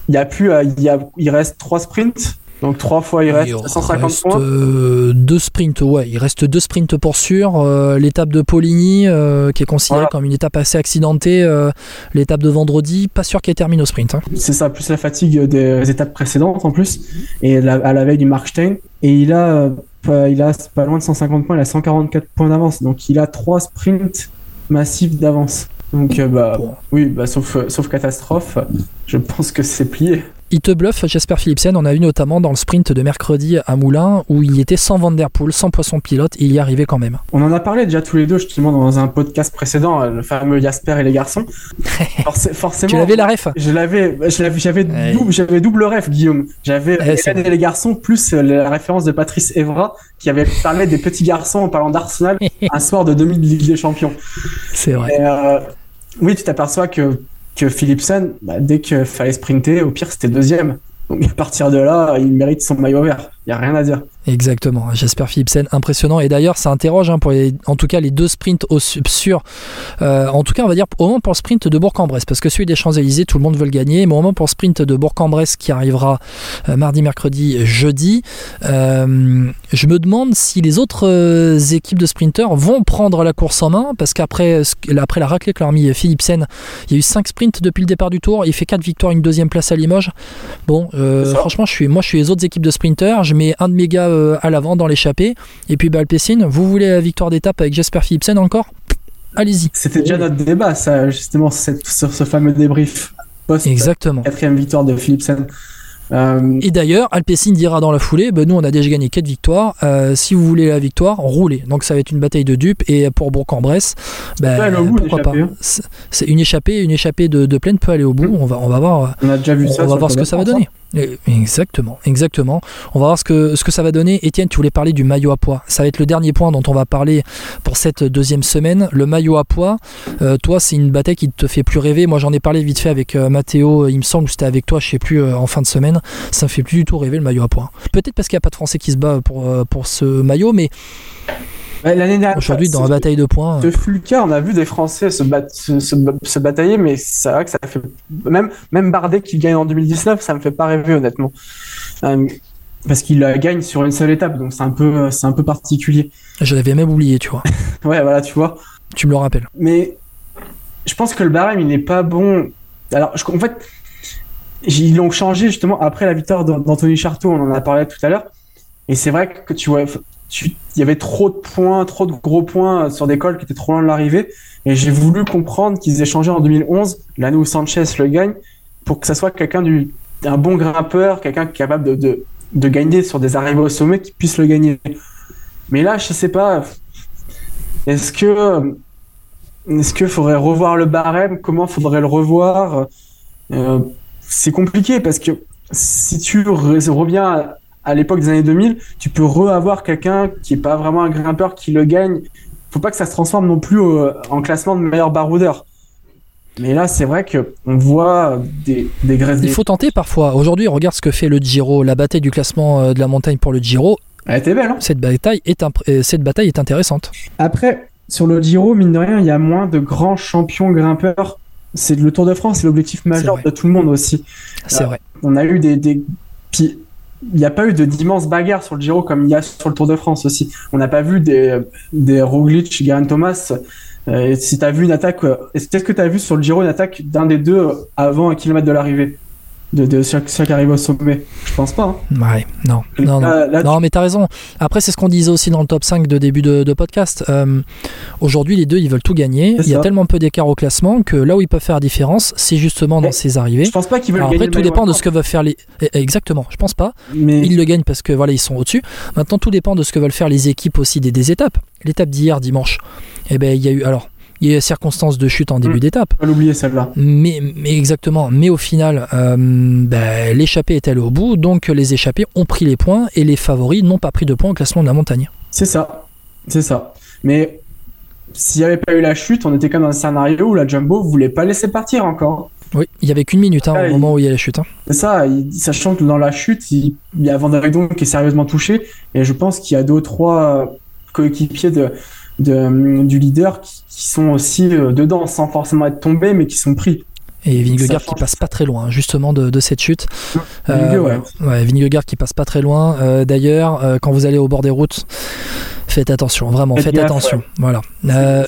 y a plus, il, y a, il reste trois sprints. Donc trois fois il reste Il 150 reste, points. euh, deux sprints, ouais, il reste deux sprints pour sûr. Euh, l'étape de Poligny, euh, qui est considérée Voilà. comme une étape assez accidentée, euh, l'étape de vendredi, pas sûr qu'elle termine au sprint. hein. C'est ça, plus la fatigue des étapes précédentes en plus, et la- à la veille du Markstein. Et il a, euh, pas, il a pas loin de 150 points, il a 144 points d'avance. Donc il a trois sprints massifs d'avance. Donc euh, bah oui, bah, sauf, sauf catastrophe, je pense que c'est plié. Il te bluffe, Jasper Philipsen. On a vu notamment dans le sprint de mercredi à Moulins où il était sans Van Der Poel, sans poisson pilote, et il y arrivait quand même. On en a parlé déjà tous les deux justement dans un podcast précédent, euh, le fameux Jasper et les garçons. Forcé- forcément. Tu l'avais la ref Je l'avais, j'avais double, ref, Guillaume. J'avais c'est Hélène et les garçons plus euh, la référence de Patrice Evra qui avait parlé des petits garçons en parlant d'Arsenal un soir de 2000 Ligue des Champions. C'est vrai. Et, euh, oui, tu t'aperçois que que Philipsen, bah, dès qu'il fallait sprinter, au pire c'était deuxième. Donc à partir de là, il mérite son maillot vert. Il y a rien à dire. Exactement, Jasper Philipsen, impressionnant. Et d'ailleurs, ça interroge hein, pour les, en tout cas les deux sprints au su- sur, euh, en tout cas, on va dire au moins pour le sprint de Bourg-en-Bresse, parce que celui des Champs-Élysées, tout le monde veut le gagner, mais au moins pour le sprint de Bourg-en-Bresse qui arrivera euh, mardi, mercredi, jeudi, euh, je me demande si les autres équipes de sprinteurs vont prendre la course en main, parce qu'après après la raclée que leur a mis Philipsen, il y a eu 5 sprints depuis le départ du tour, il fait 4 victoires, une deuxième place à Limoges. Bon, franchement, je suis, moi je suis les autres équipes de sprinteurs, je mets un de mes gars euh, à l'avant dans l'échappée, et puis bah, Alpecin, vous voulez la victoire d'étape avec Jasper Philipsen encore? Allez-y. C'était déjà notre débat, ça, justement, cette- sur ce fameux débrief post Exactement. quatrième victoire de Philipsen. Euh, Et d'ailleurs, Alpecin dira dans la foulée, ben, nous on a déjà gagné 4 victoires, euh, si vous voulez la victoire, roulez. Donc ça va être une bataille de dupes, et pour Bourg-en-Bresse, bout, pourquoi pas. hein. C'est une échappée, une échappée de, de plaine peut aller au bout, on va, on va voir. on a déjà vu ça. on va voir ce que ça va donner. Exactement, exactement. On va voir ce que, ce que ça va donner. Étienne, tu voulais parler du maillot à poids. Ça va être le dernier point dont on va parler pour cette deuxième semaine. Le maillot à poids, euh, toi, c'est une bataille qui te fait plus rêver. Moi, j'en ai parlé vite fait avec euh, Mathéo, il me semble, c'était avec toi, je sais plus, euh, en fin de semaine. Ça me fait plus du tout rêver le maillot à poids. Peut-être parce qu'il n'y a pas de Français qui se bat pour, ce maillot, mais L'année dernière, aujourd'hui, dans la bataille de points. Ce fut le cas, on a vu des Français se, bat- se, se, se batailler, mais c'est vrai que ça fait. Même, même Bardet qui gagne en 2019, ça me fait pas rêver, honnêtement. Euh, parce qu'il gagne sur une seule étape, donc c'est un peu, c'est un peu particulier. Je l'avais même oublié, tu vois. Ouais, voilà, tu vois. Tu me le rappelles. Mais je pense que le barème, il n'est pas bon. Alors, je- en fait, ils l'ont changé justement après la victoire d'An- d'Anthony Charteau, on en a parlé tout à l'heure. Et c'est vrai que tu vois, il y avait trop de points, trop de gros points sur des cols qui étaient trop loin de l'arrivée. Et j'ai voulu comprendre qu'ils aient changé en 2011, l'année où Sanchez le gagne, pour que ça soit quelqu'un du, un bon grimpeur, quelqu'un capable de, de, gagner sur des arrivées au sommet qui puisse le gagner. Mais là, je sais pas. Est-ce que est-ce qu'il faudrait revoir le barème? Comment faudrait le revoir? Euh, C'est compliqué parce que si tu re- reviens à, l'époque des années 2000, tu peux re-avoir quelqu'un qui est pas vraiment un grimpeur qui le gagne. Faut pas que ça se transforme non plus au- en classement de meilleur baroudeur. Mais là, c'est vrai que on voit des, des graisses. Il faut tenter parfois. Aujourd'hui, regarde ce que fait le Giro, la bataille du classement euh, de la montagne pour le Giro. Elle était belle, hein Cette bataille est, imp- euh, cette bataille est intéressante. Après, sur le Giro, mine de rien, il y a moins de grands champions grimpeurs. C'est le Tour de France, c'est l'objectif majeur de tout le monde aussi. C'est vrai. on a eu des, des... puis il n'y a pas eu de d'immenses bagarres sur le Giro comme il y a sur le Tour de France aussi. On n'a pas vu des des Roglic, Geraint Thomas. Euh, si tu as vu une attaque, euh, est-ce que tu as vu sur le Giro une attaque d'un des deux avant un kilomètre de l'arrivée? De, de ceux ceux qui arrivent au sommet Je pense pas. hein. Ouais, non, non, non. Là- Non, mais t'as raison. Après, c'est ce qu'on disait aussi dans le top 5 de début de, de podcast. Euh, Aujourd'hui, les deux, ils veulent tout gagner. Il y a tellement peu d'écart au classement que là où ils peuvent faire la différence, c'est justement dans ces arrivées. Je pense pas qu'ils veulent Alors gagner. après, tout dépend de ce que veulent faire les. Eh, Exactement, je pense pas. Mais Ils le gagnent parce que voilà, ils sont au-dessus. Maintenant, tout dépend de ce que veulent faire les équipes aussi des, des étapes. L'étape d'hier, dimanche, eh ben, il y a eu. Alors, il y a eu circonstances de chute en début Mm. d'étape. pas l'oublier celle-là. Mais, mais exactement. Mais au final, euh, ben, l'échappée est allée au bout, donc les échappés ont pris les points et les favoris n'ont pas pris de points au classement de la montagne. C'est ça, c'est ça. Mais s'il n'y avait pas eu la chute, on était comme dans un scénario où la Jumbo voulait pas laisser partir encore. Oui, il y avait qu'une minute hein, Ah, au il- moment où il y a la chute. hein. C'est ça, il- sachant que dans la chute, il, il y a Van qui est sérieusement touché, et je pense qu'il y a deux ou trois coéquipiers de, de, du leader qui, qui sont aussi euh, dedans sans forcément être tombés, mais qui sont pris. Et Vingegaard qui passe pas très loin, justement, de, de cette chute. Ouais. ouais. Vingegaard qui passe pas très loin. Euh, D'ailleurs, euh, quand vous allez au bord des routes, faites attention, vraiment, Faites attention. Voilà. Euh,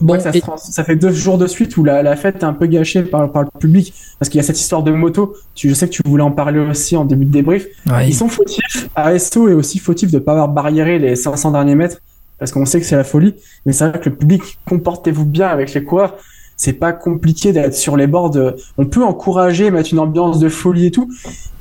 bon, Ouais, ça, se et- trans- ça fait deux jours de suite où la, la fête est un peu gâchée par, par le public parce qu'il y a cette histoire de moto. Tu, je sais que tu voulais en parler aussi en début de débrief. ouais, Ils sont fautifs. ASO est aussi fautif de ne pas avoir barriéré les 500 derniers mètres parce qu'on sait que c'est la folie. Mais c'est vrai que le public, comportez-vous bien avec les coureurs. C'est pas compliqué d'être sur les bords. On peut encourager, mettre une ambiance de folie et tout.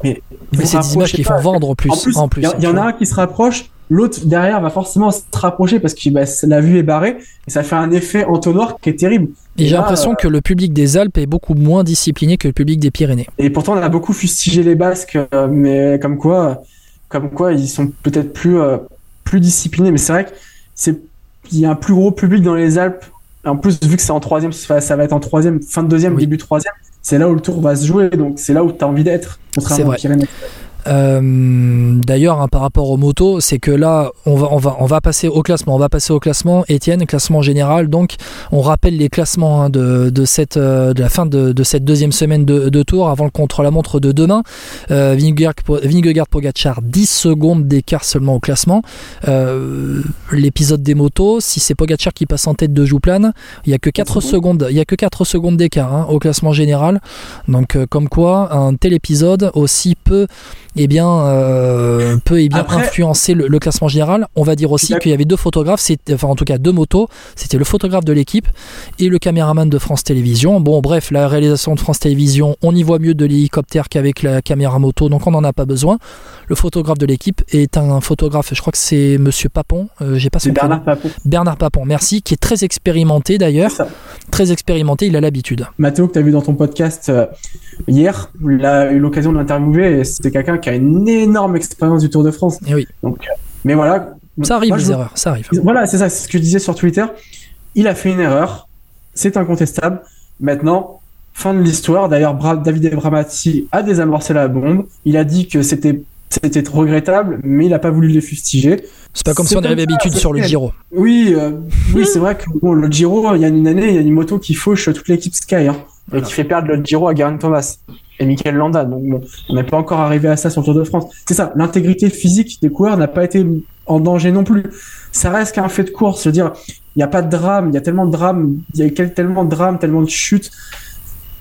Mais, mais c'est des images qui font vendre en plus. En plus, il y, en a un qui se rapproche, l'autre derrière va forcément se rapprocher parce que bah, la vue est barrée et ça fait un effet entonnoir qui est terrible. Et j'ai l'impression euh, que le public des Alpes est beaucoup moins discipliné que le public des Pyrénées. Et pourtant, on a beaucoup fustigé les Basques, euh, mais comme quoi, comme quoi, ils sont peut-être plus, euh, plus disciplinés. Mais c'est vrai que il y a un plus gros public dans les Alpes. En plus, vu que c'est en troisième, ça va ça va être en troisième, fin de deuxième, Oui. début de troisième. C'est là où le tour va se jouer, donc c'est là où tu as envie d'être, contrairement C'est vrai. Euh, D'ailleurs, hein, par rapport aux motos, c'est que là, on va, on va, on va passer au classement. On va passer au classement. Étienne, classement général. Donc, on rappelle les classements hein, de, de cette, euh, de la fin de, de cette deuxième semaine de, de tour avant le contre-la-montre de demain. Euh, Vingegaard, Vingegaard Pogacar, 10 secondes d'écart seulement au classement. Euh, L'épisode des motos, si c'est Pogacar qui passe en tête de Jouplane, il y a que 4 secondes. secondes. Il y a que 4 secondes d'écart hein, au classement général. Donc, comme quoi, un tel épisode aussi peut eh bien, euh, peut eh bien Après- influencer le, le classement général. On va dire aussi qu'il y avait deux photographes, enfin en tout cas deux motos. C'était le photographe de l'équipe et le caméraman de France Télévisions. Bon, bref, la réalisation de France Télévisions, on y voit mieux de l'hélicoptère qu'avec la caméra moto, donc on n'en a pas besoin. Le photographe de l'équipe est un photographe, je crois que c'est Monsieur Papon, euh, j'ai pas son. Bernard Papon. Bernard Papon, merci, qui est très expérimenté d'ailleurs, très expérimenté, il a l'habitude. Mathéo, que tu as vu dans ton podcast euh, hier, il a eu l'occasion de l'interviewer et c'était quelqu'un qui a une énorme expérience du Tour de France. Et oui, Donc, euh, mais voilà. ça arrive Moi, les je- erreurs, ça arrive. Voilà, c'est ça, c'est ce que je disais sur Twitter. Il a fait une erreur, c'est incontestable. Maintenant, fin de l'histoire. D'ailleurs, David Abramati a désamorcé la bombe. Il a dit que c'était c'était regrettable, mais il n'a pas voulu les fustiger. C'est pas comme si on avait l'habitude sur le. Giro. Oui, euh, oui, c'est vrai que bon, le Giro, il y a une année, il y a une moto qui fauche toute l'équipe Sky, hein, Voilà. et qui fait perdre le Giro à Garen Thomas et Michael Landa. Donc bon, on n'est pas encore arrivé à ça sur le Tour de France. C'est ça, l'intégrité physique des coureurs n'a pas été en danger non plus. Ça reste qu'un fait de course. Je veux dire, il n'y a pas de drame, il y a tellement de drames, il y a tellement de drames, tellement de chutes,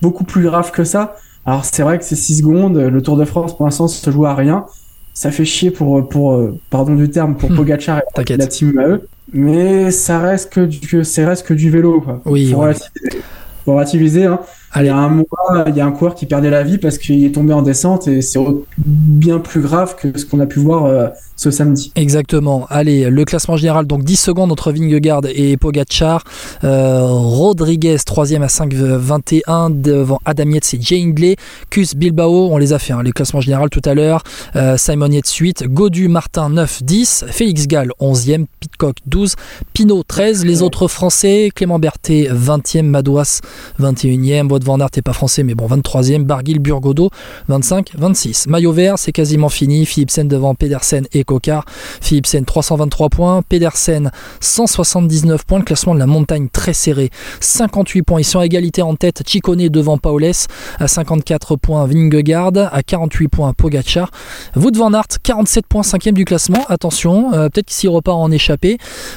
beaucoup plus grave que ça. Alors c'est vrai que c'est 6 secondes, le Tour de France pour l'instant se joue à rien. Ça fait chier pour, pour pardon du terme, pour Hmm. Pogacar et la team AE. Mais ça reste que du, ça reste que du vélo. Quoi. Oui, relativiser. Faut relativiser, hein. Allez. a un mois, il y a un coureur qui perdait la vie parce qu'il est tombé en descente et c'est bien plus grave que ce qu'on a pu voir euh, ce samedi. Exactement. Allez, le classement général, donc 10 secondes entre Vingegaard et Pogacar. Euh, Rodriguez, 3 à 5,21 devant Adam Yates et Jay Hindley. Cus Bilbao, on les a fait, hein, les classements généraux tout à l'heure. Euh, Simon Yates 8, Godu Martin 9, 10, Félix Gall 11e, Pitcock 12, Pinot 13. Les autres français, Clément Berthet 20e, Madouas 21e, Wout van Aert n'est pas français mais bon 23e, Barguil Burgodo 25, 26. Maillot vert, c'est quasiment fini. Philipsen devant Pedersen et Cocard. Philipsen 323 points, Pedersen 179 points. Le classement de la montagne très serré, 58 points. Ils sont à égalité en tête. Chicone devant Paules à 54 points. Vingegaard à 48 points. Pogacar. Wout van Aert 47 points, 5 du classement. Attention, euh, peut-être qu'il s'y repart en échappé.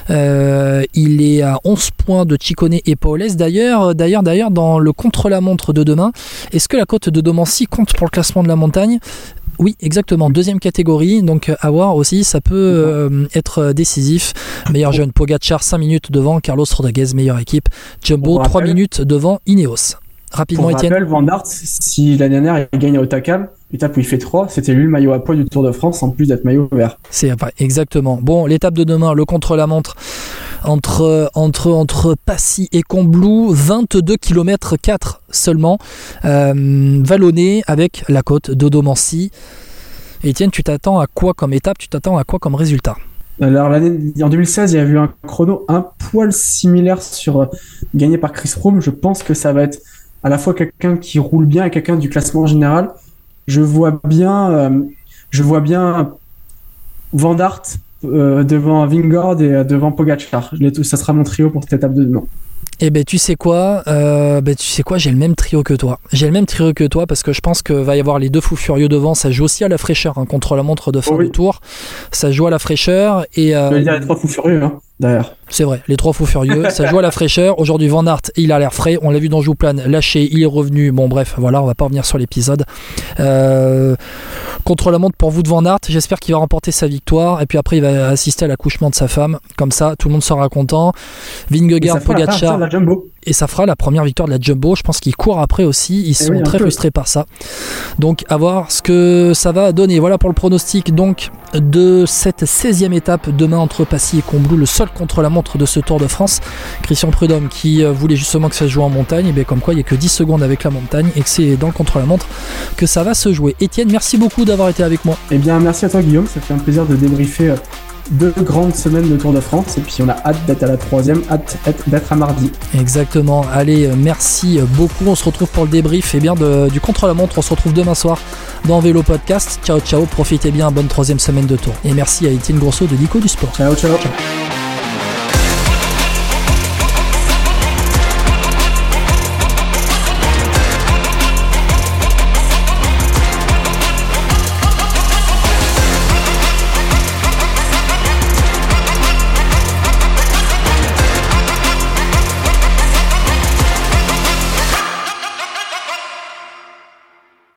Euh, il est à 11 points de Chicone et Paules. D'ailleurs, d'ailleurs, d'ailleurs, dans le contre-la-montre de demain, est-ce que la côte de Domancy compte pour le classement de la montagne? Oui, exactement. Deuxième catégorie, donc euh, à voir aussi, ça peut euh, être décisif. Meilleur jeune Pogacar, 5 minutes devant Carlos Rodriguez, meilleure équipe. Jumbo, Pour 3 rappel- minutes devant Ineos. Rapidement, Pour Étienne. rappel, Van Aert, si l'année dernière il gagne à Otakam, étape où il fait 3, c'était lui le maillot à poids du Tour de France en plus d'être maillot vert. C'est exactement. Bon, l'étape de demain, le contre-la-montre entre, entre, entre Passy et Combloux, 22 km 4 seulement, euh, vallonné avec la côte d'Odomancy. Étienne, tu t'attends à quoi comme étape? Tu t'attends à quoi comme résultat? Alors l'année en 2016, il y a eu un chrono un poil similaire sur gagné par Chris Froome. Je pense que ça va être à la fois quelqu'un qui roule bien et quelqu'un du classement général. Je vois bien, euh, je vois bien Van Aert devant Vingord et devant Pogacar. Ça sera mon trio pour cette étape de demain. Eh ben tu sais quoi, euh, ben, tu sais quoi, j'ai le même trio que toi. J'ai le même trio que toi parce que je pense que va y avoir les deux fous furieux devant. Ça joue aussi à la fraîcheur hein, contre la montre de fin de tour. Ça joue à la fraîcheur et. Euh, je veux dire les trois fous furieux. Hein. C'est vrai, les trois fous furieux, ça joue à la fraîcheur. Aujourd'hui, Van Aert, il a l'air frais. On l'a vu dans Jouplan, lâché, il est revenu. Bon, bref, voilà, on va pas revenir sur l'épisode. Euh, contre la montre pour vous de Van Aert, j'espère qu'il va remporter sa victoire. Et puis après, il va assister à l'accouchement de sa femme. Comme ça, tout le monde sera content. Vingegaard, Pogacar. Et ça fera la première victoire de la Jumbo. Je pense qu'ils courent après aussi. Ils eh sont très frustrés par ça. Donc, à voir ce que ça va donner. Voilà pour le pronostic donc de cette 16e étape demain entre Passy et Combloux, le seul contre la montre de ce Tour de France. Christian Prudhomme qui euh, voulait justement que ça se joue en montagne, et bien comme quoi il n'y a que 10 secondes avec la montagne et que c'est dans le contre la montre que ça va se jouer. Étienne, merci beaucoup d'avoir été avec moi. Eh bien, merci à toi Guillaume, ça fait un plaisir de débriefer euh, deux grandes semaines de Tour de France et puis on a hâte d'être à la troisième, hâte d'être à mardi. Exactement. Allez, euh, merci beaucoup. On se retrouve pour le débrief et bien du contre-la-montre. On se retrouve demain soir dans Vélo Podcast. Ciao, ciao. Profitez bien. Bonne troisième semaine de Tour. Et merci à Étienne Grosso de Nico du Sport. Ciao, ciao. ciao.